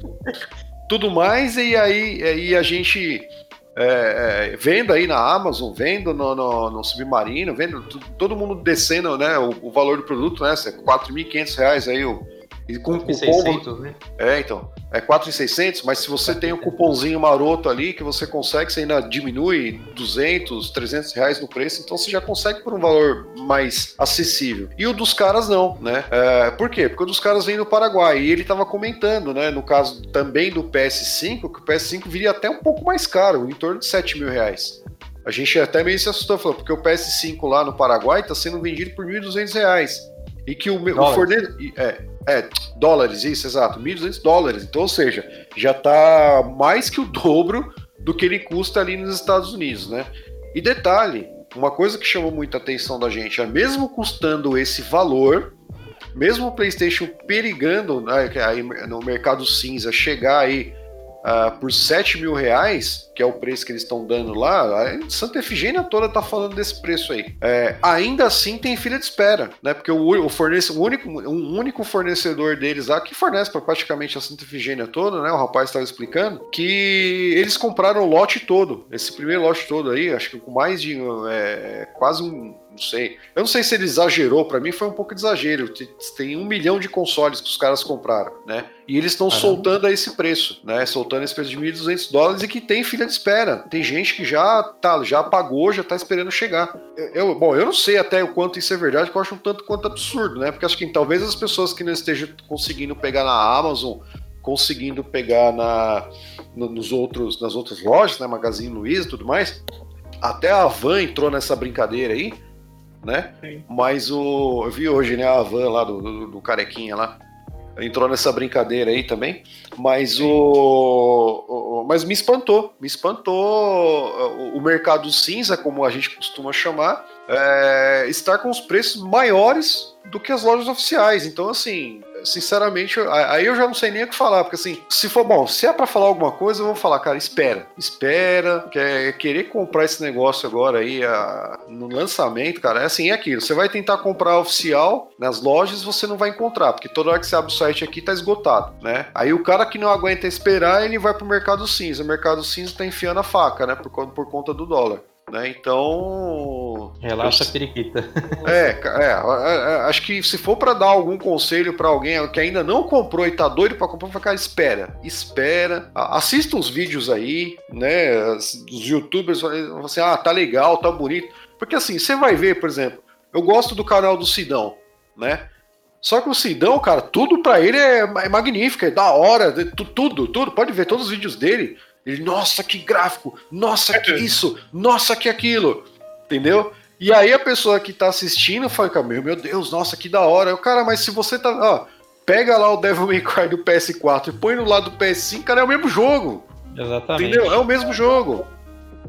tudo mais, e aí, aí a gente é, é, vendo aí na Amazon, vendo no, no, no Submarino, vendo todo mundo descendo né, o, o valor do produto, né? 4.500 reais aí, o, e com cupom. 600, né? É, então. É 4,600, mas se você tem um cupomzinho maroto ali que você consegue, você ainda diminui 200, 300 reais no preço, então você já consegue por um valor mais acessível. E o dos caras não, né? É, por quê? Porque o dos caras vem do Paraguai e ele tava comentando, né? No caso também do PS5, que o PS5 viria até um pouco mais caro, em torno de 7 mil reais. A gente até meio se assustou, falou, porque o PS5 lá no Paraguai tá sendo vendido por 1.200 reais. E que o, o fornecedor. É, é, dólares, isso, exato. 1.200 dólares. Então, ou seja, já tá mais que o dobro do que ele custa ali nos Estados Unidos, né? E detalhe, uma coisa que chamou muita atenção da gente é mesmo custando esse valor, mesmo o PlayStation perigando né, no mercado cinza chegar aí ah, por 7 mil reais, que é o preço que eles estão dando lá, a Santa Efigênia toda tá falando desse preço aí. É, ainda assim tem fila de espera, né? Porque o, o, fornece, o único, um único fornecedor deles lá, que fornece para praticamente a Santa Efigênia toda, né? O rapaz estava explicando, que eles compraram o lote todo, esse primeiro lote todo aí, acho que com mais de é, quase um não sei. Eu não sei se ele exagerou, para mim foi um pouco de exagero. Tem- um milhão de consoles que os caras compraram, né? E eles estão soltando a esse preço, né? Soltando esse preço de 1.200 dólares e que tem fila de espera. Tem gente que já tá, já pagou, já tá esperando chegar. Eu, bom, eu não sei até o quanto isso é verdade, porque eu acho um tanto quanto absurdo, né? Porque acho que talvez as pessoas que não estejam conseguindo pegar na Amazon, conseguindo pegar na, no- nos outros, nas outras lojas, né? Magazine Luiza e tudo mais. Até a Van entrou nessa brincadeira aí, né? Sim. Mas o. Eu vi hoje, né, a van lá do, do, do carequinha lá. Entrou nessa brincadeira aí também. Mas o, o- Mas me espantou. Me espantou o, o mercado cinza, como a gente costuma chamar, é, estar com os preços maiores do que as lojas oficiais. Então, assim, sinceramente, aí eu já não sei nem o que falar, porque assim, se for bom, se é pra falar alguma coisa, eu vou falar, cara, espera, espera, quer querer comprar esse negócio agora aí a- no lançamento, cara, é assim, é aquilo, você vai tentar comprar oficial nas lojas, você não vai encontrar, porque toda hora que você abre o site aqui tá esgotado, né? Aí o cara que não aguenta esperar, ele vai pro mercado cinza, o mercado cinza tá enfiando a faca, né, por, por conta do dólar. Né? Então. Relaxa a periquita. É, é, acho que se for para dar algum conselho para alguém que ainda não comprou e tá doido para comprar, cara, espera, espera, assista os vídeos aí, né, dos youtubers, você, ah, tá legal, tá bonito, porque assim, você vai ver, por exemplo, eu gosto do canal do Sidão, né, só que o Sidão, cara, tudo para ele é, é, magnífico, é da hora, tudo, tudo, pode ver todos os vídeos dele, ele, nossa, que gráfico, nossa, que isso, nossa, que aquilo, entendeu? E aí a pessoa que tá assistindo fala, meu, meu Deus, nossa, que da hora. Eu, cara, mas se você tá. Ó, pega lá o Devil May Cry do PS4 e põe no lado do PS5, cara, é o mesmo jogo. Exatamente. Entendeu? É o mesmo jogo.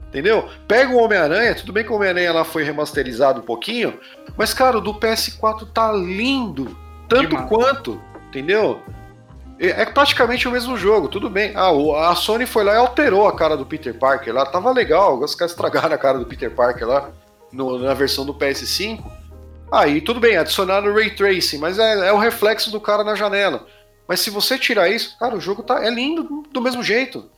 Entendeu? Pega o Homem-Aranha, tudo bem que o Homem-Aranha lá foi remasterizado um pouquinho, mas, cara, o do PS4 tá lindo. Tanto Demais. quanto, entendeu? É, é praticamente o mesmo jogo, tudo bem. Ah, a Sony foi lá e alterou a cara do Peter Parker lá, tava legal, os caras estragaram a cara do Peter Parker lá no, na versão do PS5, aí tudo bem, adicionaram o Ray Tracing, mas é, é, o reflexo do cara na janela. Mas se você tirar isso, cara, o jogo tá, é lindo do mesmo jeito.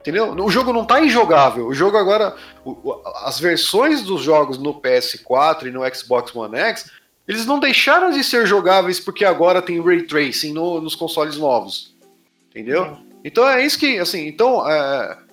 Entendeu? O jogo não tá injogável. O jogo agora. O, as versões dos jogos no PS4 e no Xbox One X, eles não deixaram de ser jogáveis porque agora tem Ray Tracing no, nos consoles novos. Entendeu? Então é isso que, assim, então. É,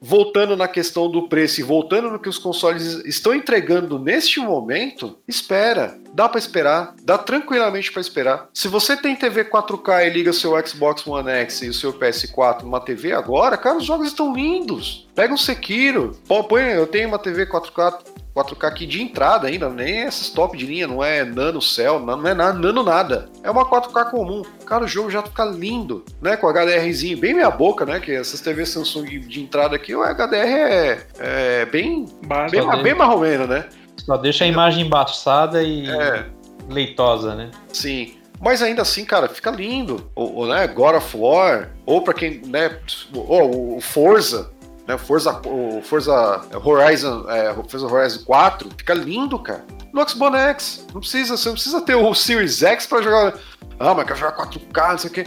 voltando na questão do preço e voltando no que os consoles estão entregando neste momento, espera. Dá para esperar, dá tranquilamente para esperar. Se você tem TV 4K e liga seu Xbox One X e o seu PS4 numa TV agora, cara, os jogos estão lindos. Pega um Sekiro, põe, eu tenho uma TV 4K 4K aqui de entrada ainda, nem essas top de linha, não é nano cell, não é nada, nano nada. É uma 4K comum. Cara, o jogo já fica lindo, né? Com HDRzinho bem meia boca, né? Que essas TVs Samsung de entrada aqui, o HDR é, é bem, bem, bem marromeno, né? Só deixa a imagem embaçada e é. leitosa, né? Sim. Mas ainda assim, cara, fica lindo. O, né, God of War, ou para quem, né, ou o Forza, né? Forza, o Forza Horizon, é, Forza Horizon 4, fica lindo, cara. No Xbox X, não precisa, você não precisa ter o Series X para jogar. Ah, mas quer jogar 4K, não sei o quê.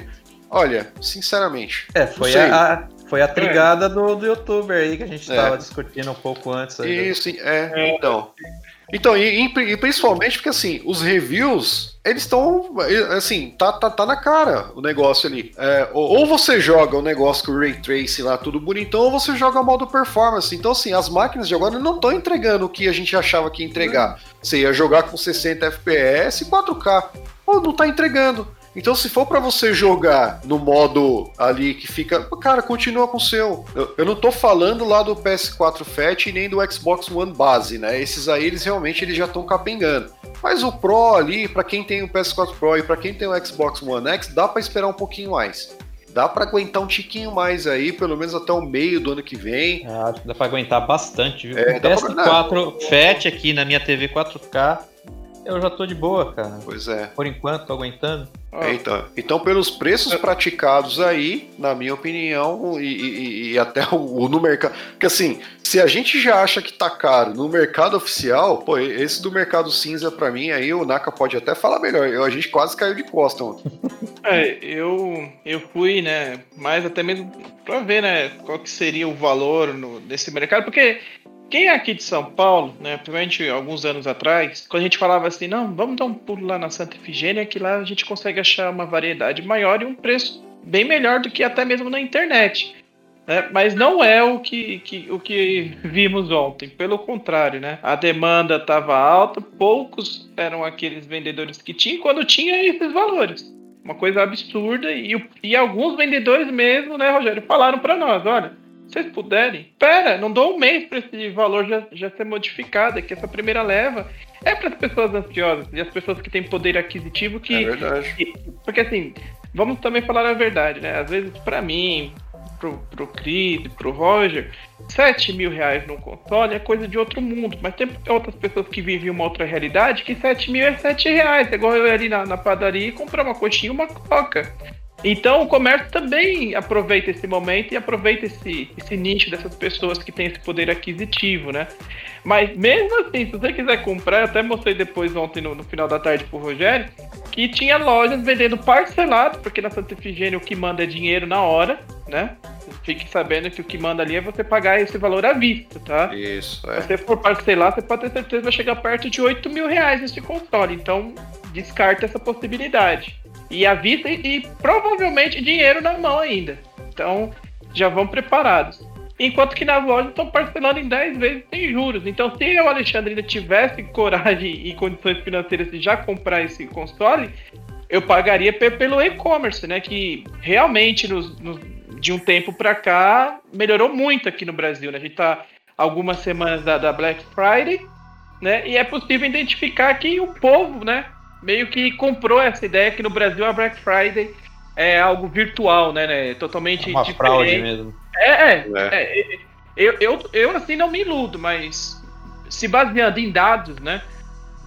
Olha, sinceramente. É, foi a, foi a trigada é. do, do youtuber aí que a gente estava é. discutindo um pouco antes. Aí, Isso, é, então. Então, e, e, principalmente porque assim, os reviews, eles estão. Assim, tá, tá, tá na cara o negócio ali. É, ou você joga o negócio com o Ray Trace lá, tudo bonitão, ou você joga modo performance. Então, assim, as máquinas de agora não estão entregando o que a gente achava que ia entregar. Você ia jogar com 60 FPS e 4K. Ou não tá entregando. Então, se for para você jogar no modo ali que fica, cara, continua com o seu. Eu, eu, não tô falando lá do PS4 Fat e nem do Xbox One base, né? Esses aí eles realmente eles já estão capengando. Mas o Pro ali, para quem tem o PS4 Pro e para quem tem o Xbox One X, dá para esperar um pouquinho mais. Dá para aguentar um tiquinho mais aí, pelo menos até o meio do ano que vem. Ah, dá para aguentar bastante, viu? É, o PS4 pra... Fat aqui na minha TV 4K eu já tô de boa, cara. Pois é. Por enquanto, tô aguentando. É, então, então, pelos preços praticados aí, na minha opinião, e, e, e até o, o, no mercado. Porque assim, se a gente já acha que tá caro no mercado oficial, pô, esse do mercado cinza, para mim, aí o Naka pode até falar melhor. Eu, a gente quase caiu de costa ontem. É, eu, eu fui, né, mais até mesmo pra ver, né, qual que seria o valor no, desse mercado, porque quem é aqui de São Paulo, né, principalmente alguns anos atrás, quando a gente falava assim, não, vamos dar um pulo lá na Santa Efigênia, que lá a gente consegue achar uma variedade maior e um preço bem melhor do que até mesmo na internet. Né? Mas não é o que, que, o que vimos ontem, pelo contrário, né? A demanda estava alta, poucos eram aqueles vendedores que tinham, quando tinha esses valores. Uma coisa absurda, e, e alguns vendedores mesmo, né, Rogério, falaram para nós, olha, vocês puderem, pera, não dou um mês para esse valor já, já ser modificado, que essa primeira leva é para as pessoas ansiosas e as pessoas que têm poder aquisitivo que. É verdade. Que, porque assim, vamos também falar a verdade, né? Às vezes, para mim, pro, pro Chris, pro Roger, 7 mil reais num console é coisa de outro mundo. Mas tem outras pessoas que vivem uma outra realidade que 7 mil é 7 reais. É igual eu ir ali na, na padaria e comprar uma coxinha e uma coca. Então o comércio também aproveita esse momento e aproveita esse, esse nicho dessas pessoas que têm esse poder aquisitivo, né? Mas mesmo assim, se você quiser comprar, eu até mostrei depois ontem no, no final da tarde pro Rogério, que tinha lojas vendendo parcelado, porque na Santa Efigênia o que manda é dinheiro na hora, né? Fique sabendo que o que manda ali é você pagar esse valor à vista, tá? Isso, Se você for parcelar, você pode ter certeza que vai chegar perto de 8 mil reais esse console. Então, descarta essa possibilidade. E à vista e, e provavelmente dinheiro na mão ainda. Então, já vão preparados. Enquanto que nas lojas estão parcelando em 10 vezes sem juros. Então, se eu, Alexandre, ainda tivesse coragem e condições financeiras de já comprar esse console, eu pagaria pelo e-commerce, né? Que realmente, nos, nos, de um tempo para cá, melhorou muito aqui no Brasil. Né? A gente tá algumas semanas da, da Black Friday, né? E é possível identificar que o povo, né? Meio que comprou essa ideia que no Brasil a Black Friday é algo virtual, né? né totalmente é uma diferente. fraude mesmo. É, é, é. é eu, eu, eu assim não me iludo, mas se baseando em dados, né?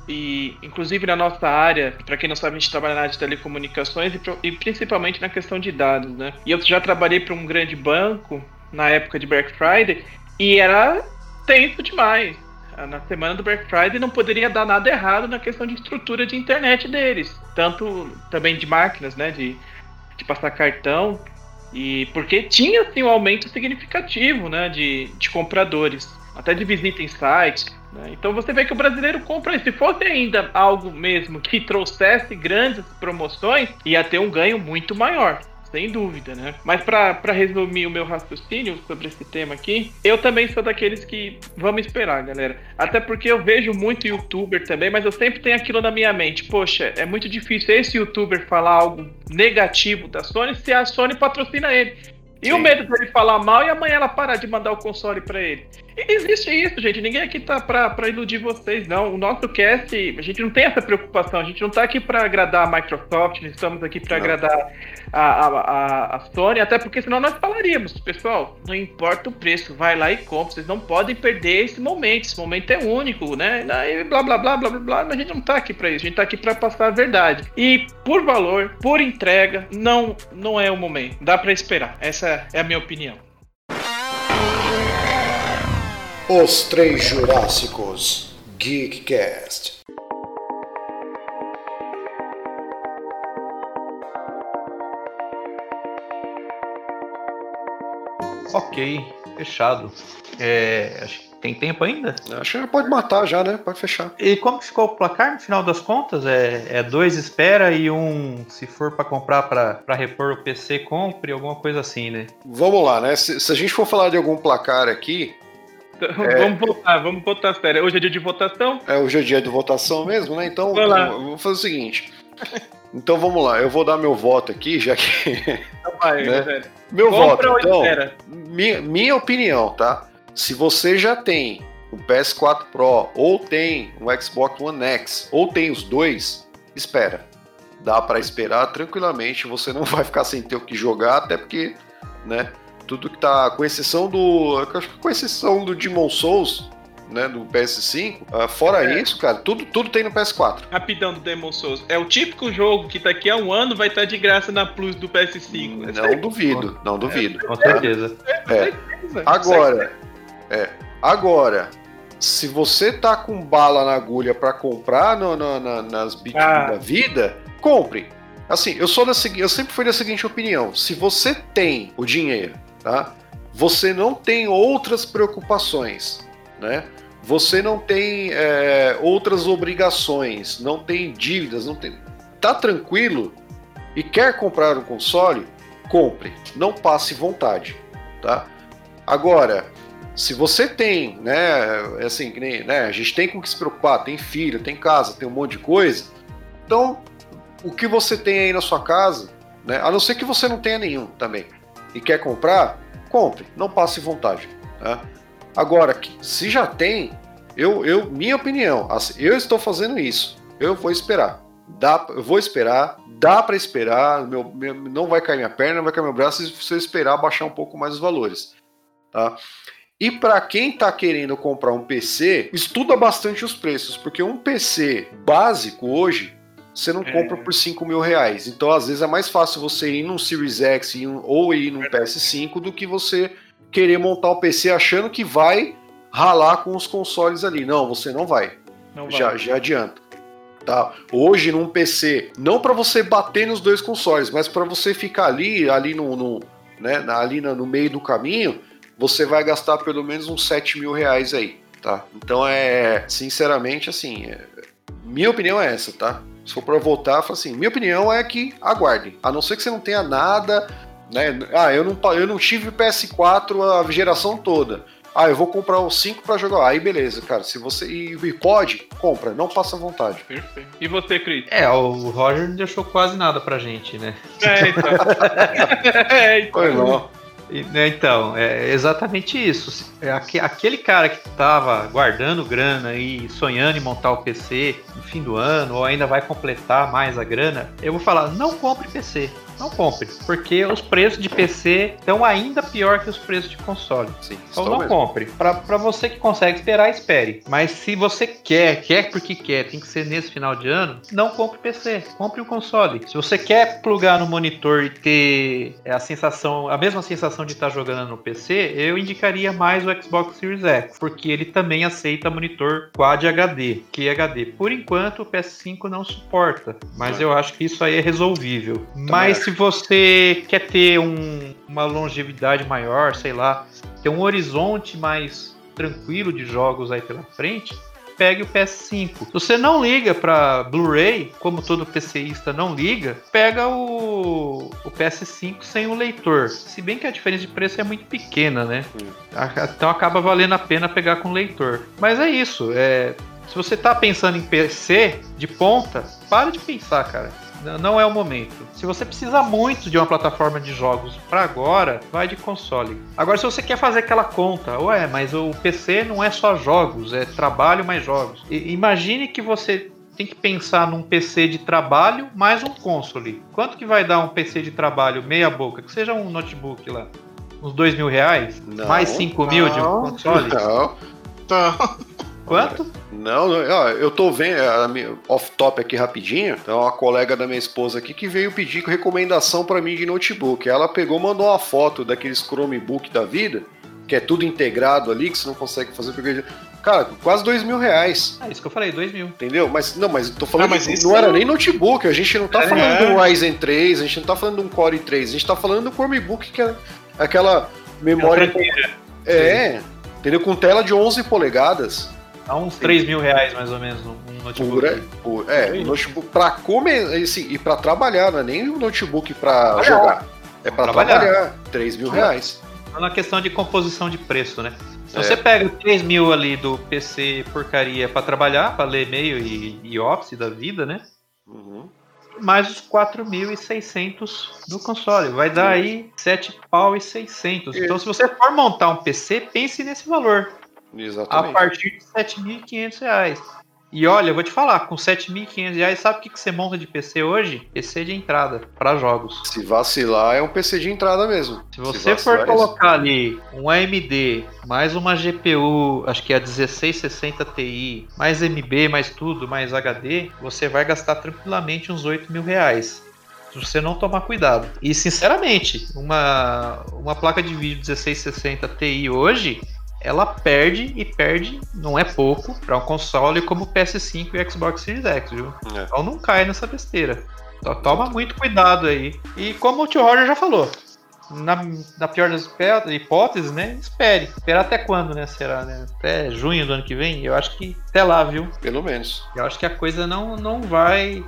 E inclusive na nossa área, para quem não sabe, a gente trabalha na área de telecomunicações e, e principalmente na questão de dados, né? E eu já trabalhei para um grande banco na época de Black Friday e era tenso demais. Na semana do Black Friday não poderia dar nada errado na questão de estrutura de internet deles, tanto também de máquinas, né? De, de passar cartão e porque tinha assim um aumento significativo, né, de, de compradores, até de visita em sites. Né? Então você vê que o brasileiro compra. Se fosse ainda algo mesmo que trouxesse grandes promoções, ia ter um ganho muito maior sem dúvida, né? Mas para resumir o meu raciocínio sobre esse tema aqui, eu também sou daqueles que vamos esperar, galera. Até porque eu vejo muito youtuber também, mas eu sempre tenho aquilo na minha mente. Poxa, é muito difícil esse youtuber falar algo negativo da Sony se a Sony patrocina ele. E Sim. o medo dele falar mal e amanhã ela parar de mandar o console para ele. Existe isso, gente. Ninguém aqui tá pra, pra iludir vocês, não. O nosso cast, a gente não tem essa preocupação. A gente não tá aqui para agradar a Microsoft, não estamos aqui para agradar a, a, a, Sony, até porque senão nós falaríamos, pessoal, não importa o preço, vai lá e compra. Vocês não podem perder esse momento. Esse momento é único, né? E blá blá blá blá blá blá. Mas a gente não tá aqui para isso. A gente tá aqui para passar a verdade. E por valor, por entrega, não, não é o momento. Dá para esperar. Essa é a minha opinião. Os Três Jurássicos Geekcast. Ok, fechado. É, acho que tem tempo ainda? Acho que já pode matar já, né? Pode fechar. E como ficou o placar no final das contas? É, é dois espera e um, se for para comprar para repor o PC, compre, alguma coisa assim, né? Vamos lá, né? Se, se a gente for falar de algum placar aqui, é... Vamos votar, vamos votar, sério. Hoje é dia de votação? É, hoje é dia de votação mesmo, né? Então, eu vou fazer o seguinte. Então vamos lá, eu vou dar meu voto aqui, já que. Então vai, né? Meu Compra voto, então. Minha, minha opinião, tá? Se você já tem o PS4 Pro, ou tem um Xbox One X, ou tem os dois, espera. Dá para esperar tranquilamente, você não vai ficar sem ter o que jogar, até porque, né? Tudo que tá. Com exceção do. Acho que com exceção do Demon Souls, né, do PS5. Uh, ah, fora é. isso, cara, tudo, tudo tem no PS4. Rapidão do Demon Souls. É o típico jogo que daqui a um ano vai estar de graça na Plus do PS5. Não é duvido, não duvido. É, com certeza. É. Agora, é. Agora, se você tá com bala na agulha para comprar no, no, na, nas bits ah. da vida, compre. Assim, eu sou da eu sempre fui da seguinte opinião: se você tem o dinheiro tá? Você não tem outras preocupações, né? Você não tem é, outras obrigações, não tem dívidas, não tem. Tá tranquilo e quer comprar um console? Compre, não passe vontade, tá? Agora, se você tem, né, assim, né, a gente tem com que se preocupar, tem filho, tem casa, tem um monte de coisa, então o que você tem aí na sua casa, né, a não ser que você não tenha nenhum também, e quer comprar, compre, não passe vontade. Tá? Agora, se já tem, eu, eu, minha opinião, assim, eu estou fazendo isso, eu vou esperar. Dá, eu vou esperar, dá para esperar, meu, meu, não vai cair minha perna, não vai cair meu braço se você esperar baixar um pouco mais os valores. Tá? E para quem está querendo comprar um PC, estuda bastante os preços, porque um PC básico hoje você não é. compra por 5 mil reais. Então, às vezes, é mais fácil você ir num Series X ou ir num PS5 do que você querer montar o um PC achando que vai ralar com os consoles ali. Não, você não vai. Não já, vai. já adianta. Tá? Hoje, num PC, não para você bater nos dois consoles, mas para você ficar ali, ali no, no, né, ali no meio do caminho, você vai gastar pelo menos uns 7 mil reais aí, tá? Então é, sinceramente, assim, é- minha opinião é essa, tá? Se for pra voltar, fala assim, minha opinião é que aguardem. A não ser que você não tenha nada, né? Ah, eu não, eu não tive PS4 a geração toda. Ah, eu vou comprar o 5 pra jogar. Aí beleza, cara. Se você. E, e pode, compra, não passa vontade. Perfeito. E você, Cris? É, o Roger não deixou quase nada pra gente, né? É, então. é, então. Foi não. Né, Então, é exatamente isso. É aque- aquele cara que estava guardando grana e sonhando em montar o PC no fim do ano, ou ainda vai completar mais a grana, eu vou falar: não compre PC. Não compre, porque os preços de PC estão ainda pior que os preços de console. Sim, Então não mesmo. compre. Pra você que consegue esperar, espere. Mas se você quer, quer porque quer, tem que ser nesse final de ano, não compre PC. Compre o console. Se você quer plugar no monitor e ter a sensação, a mesma sensação de estar jogando no PC, eu indicaria mais o Xbox Series X, porque ele também aceita monitor Quad HD, que HD. Por enquanto o PS5 não suporta, mas eu acho que isso aí é resolvível. Mas se você quer ter um- uma longevidade maior, sei lá, ter um horizonte mais tranquilo de jogos aí pela frente, pegue o PS5. Se você não liga para Blu-ray, como todo PCista não liga, pega o, o PS5 sem o leitor. Se bem que a diferença de preço é muito pequena, né? Então acaba valendo a pena pegar com leitor. Mas é isso. É, se você tá pensando em PC de ponta, para de pensar, cara. Não é o momento. Se você precisa muito de uma plataforma de jogos para agora, vai de console. Agora, se você quer fazer aquela conta, ué, mas o PC não é só jogos, é trabalho mais jogos. I- imagine que você tem que pensar num PC de trabalho mais um console. Quanto que vai dar um PC de trabalho meia boca? Que seja um notebook lá. Uns dois mil reais? Não, mais cinco mil de um não. console? Não, Tá. Quanto? não, não, eu tô vendo, a minha- off-top aqui rapidinho, então uma colega da minha esposa aqui que veio pedir recomendação pra mim de notebook. Ela pegou, mandou uma foto daqueles Chromebook da vida, que é tudo integrado ali, que você não consegue fazer porque Cara, quase dois mil reais. É isso que eu falei, dois mil. Entendeu? Mas não, mas eu tô falando Ah, mas não era não- nem notebook, a gente não tá É. falando do Ryzen 3, a gente não tá falando de um Core 3, a gente tá falando do Chromebook que é aquela memória é, entendeu? Com tela de 11 polegadas. Dá uns 3 mil reais mais ou menos um, um notebook. Pura, pu- é, Sim. notebook pra comer, assim, e pra trabalhar, não é nem um notebook pra Trabalhar. jogar. É pra Trabalhar. trabalhar. 3 mil reais. Na questão de composição de preço, né? Se É. você pega 3 mil ali do PC porcaria pra trabalhar, pra ler e-mail e, e Office da vida, né? Uhum. Mais os 4.600 do console. Vai dar aí 7 pau e 600. Então, se você for montar um PC, pense nesse valor. A Exatamente. partir de 7.500 reais. E olha, eu vou te falar, com 7.500 reais, sabe o que que você monta de PC hoje? PC de entrada para jogos. Se vacilar, é um PC de entrada mesmo. Se você vacilar, for é colocar ali um AMD, mais uma GPU, acho que é a 1660 Ti, mais MB, mais tudo, mais HD, você vai gastar tranquilamente uns 8 mil reais. Se você não tomar cuidado. E sinceramente, uma, uma placa de vídeo 1660 Ti hoje, ela perde e perde, não é pouco, para um console como o PS5 e o Xbox Series X, viu? É. Então não cai nessa besteira. Então toma muito cuidado aí. E como o tio Roger já falou, na, na pior das hipóteses, né? Espere. Esperar até quando, né? Será, né? Até junho do ano que vem? Eu acho que até lá, viu? Pelo menos. Eu acho que a coisa não, não vai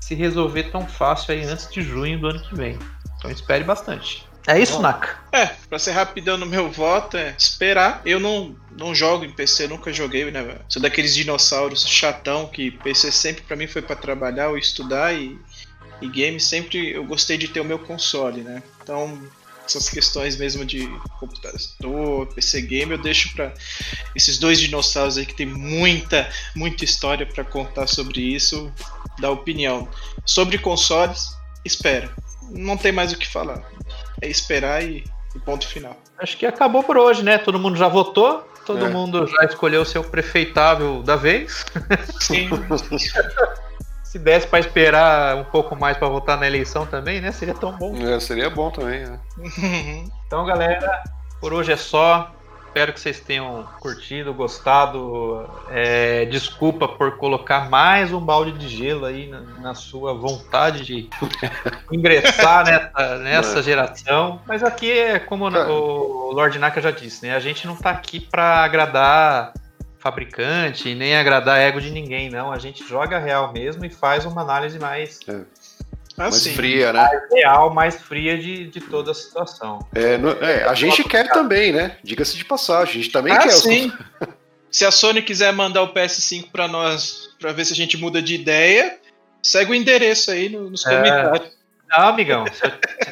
se resolver tão fácil aí antes de junho do ano que vem. Então espere bastante. É isso, Bom. Naka? É, pra ser rapidão no meu voto, é esperar. Eu não, não jogo em PC, nunca joguei, né? velho? Sou daqueles dinossauros chatão que PC sempre pra mim foi pra trabalhar ou estudar e, e game sempre eu gostei de ter o meu console, né? Então, essas questões mesmo de computador, PC game, eu deixo pra esses dois dinossauros aí que tem muita, muita história pra contar sobre isso, dar opinião. Sobre consoles, espera. Não tem mais o que falar. É esperar e, e ponto final. Acho que acabou por hoje, né? Todo mundo já votou. Todo É. mundo já escolheu o seu prefeitável da vez. Sim. Se desse pra esperar um pouco mais pra votar na eleição também, né? Seria tão bom. É, seria bom também, né? Então, galera, por hoje é só. Espero que vocês tenham curtido, gostado. É, desculpa por colocar mais um balde de gelo aí na, na sua vontade de ingressar nessa, nessa geração. Mas aqui é como o Lord Naka já disse, né? A gente não tá aqui para agradar fabricante, nem agradar ego de ninguém, não. A gente joga real mesmo e faz uma análise mais, é. Mais assim, fria, né? Mais real, mais fria de, de toda a situação. É, no, é a gente quer também, né? Diga-se de passagem, a gente também ah, quer. Sim. Se a Sony quiser mandar o PS5 para nós, para ver se a gente muda de ideia, segue o endereço aí nos é. comentários. Não, amigão,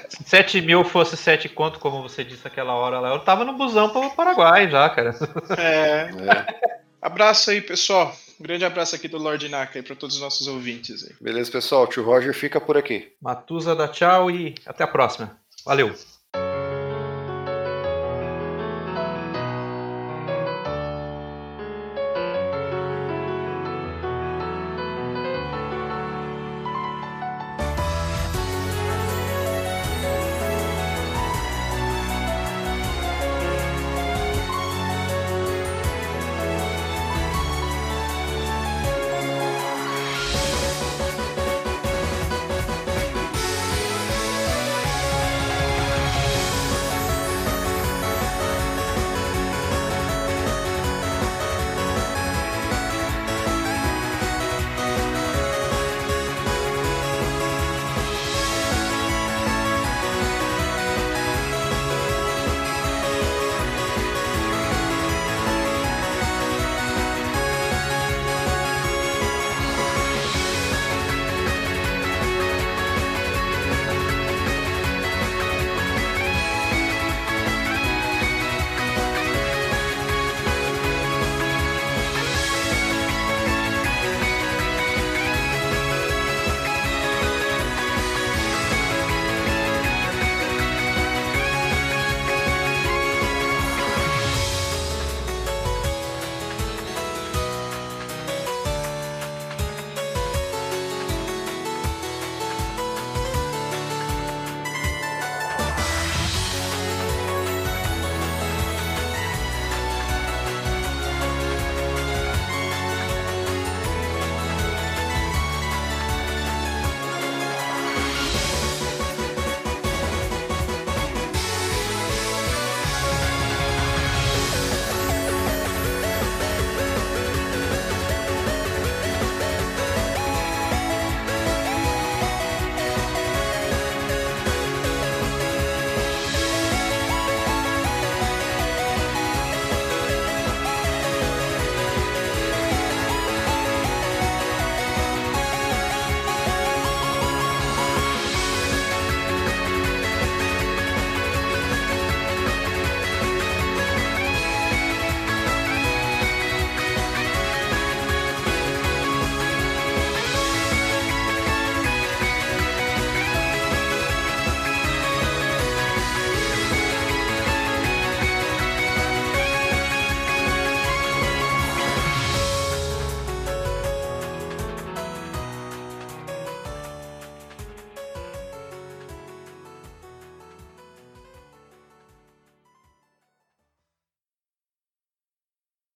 se 7 mil fosse 7 conto, como você disse aquela hora lá, eu tava no busão pro Paraguai já, cara. É. é. Abraço aí, pessoal. Um grande abraço aqui do Lord Naka para todos os nossos ouvintes. Aí. Beleza, pessoal. O tio Roger fica por aqui. Matusa dá tchau e até a próxima. Valeu.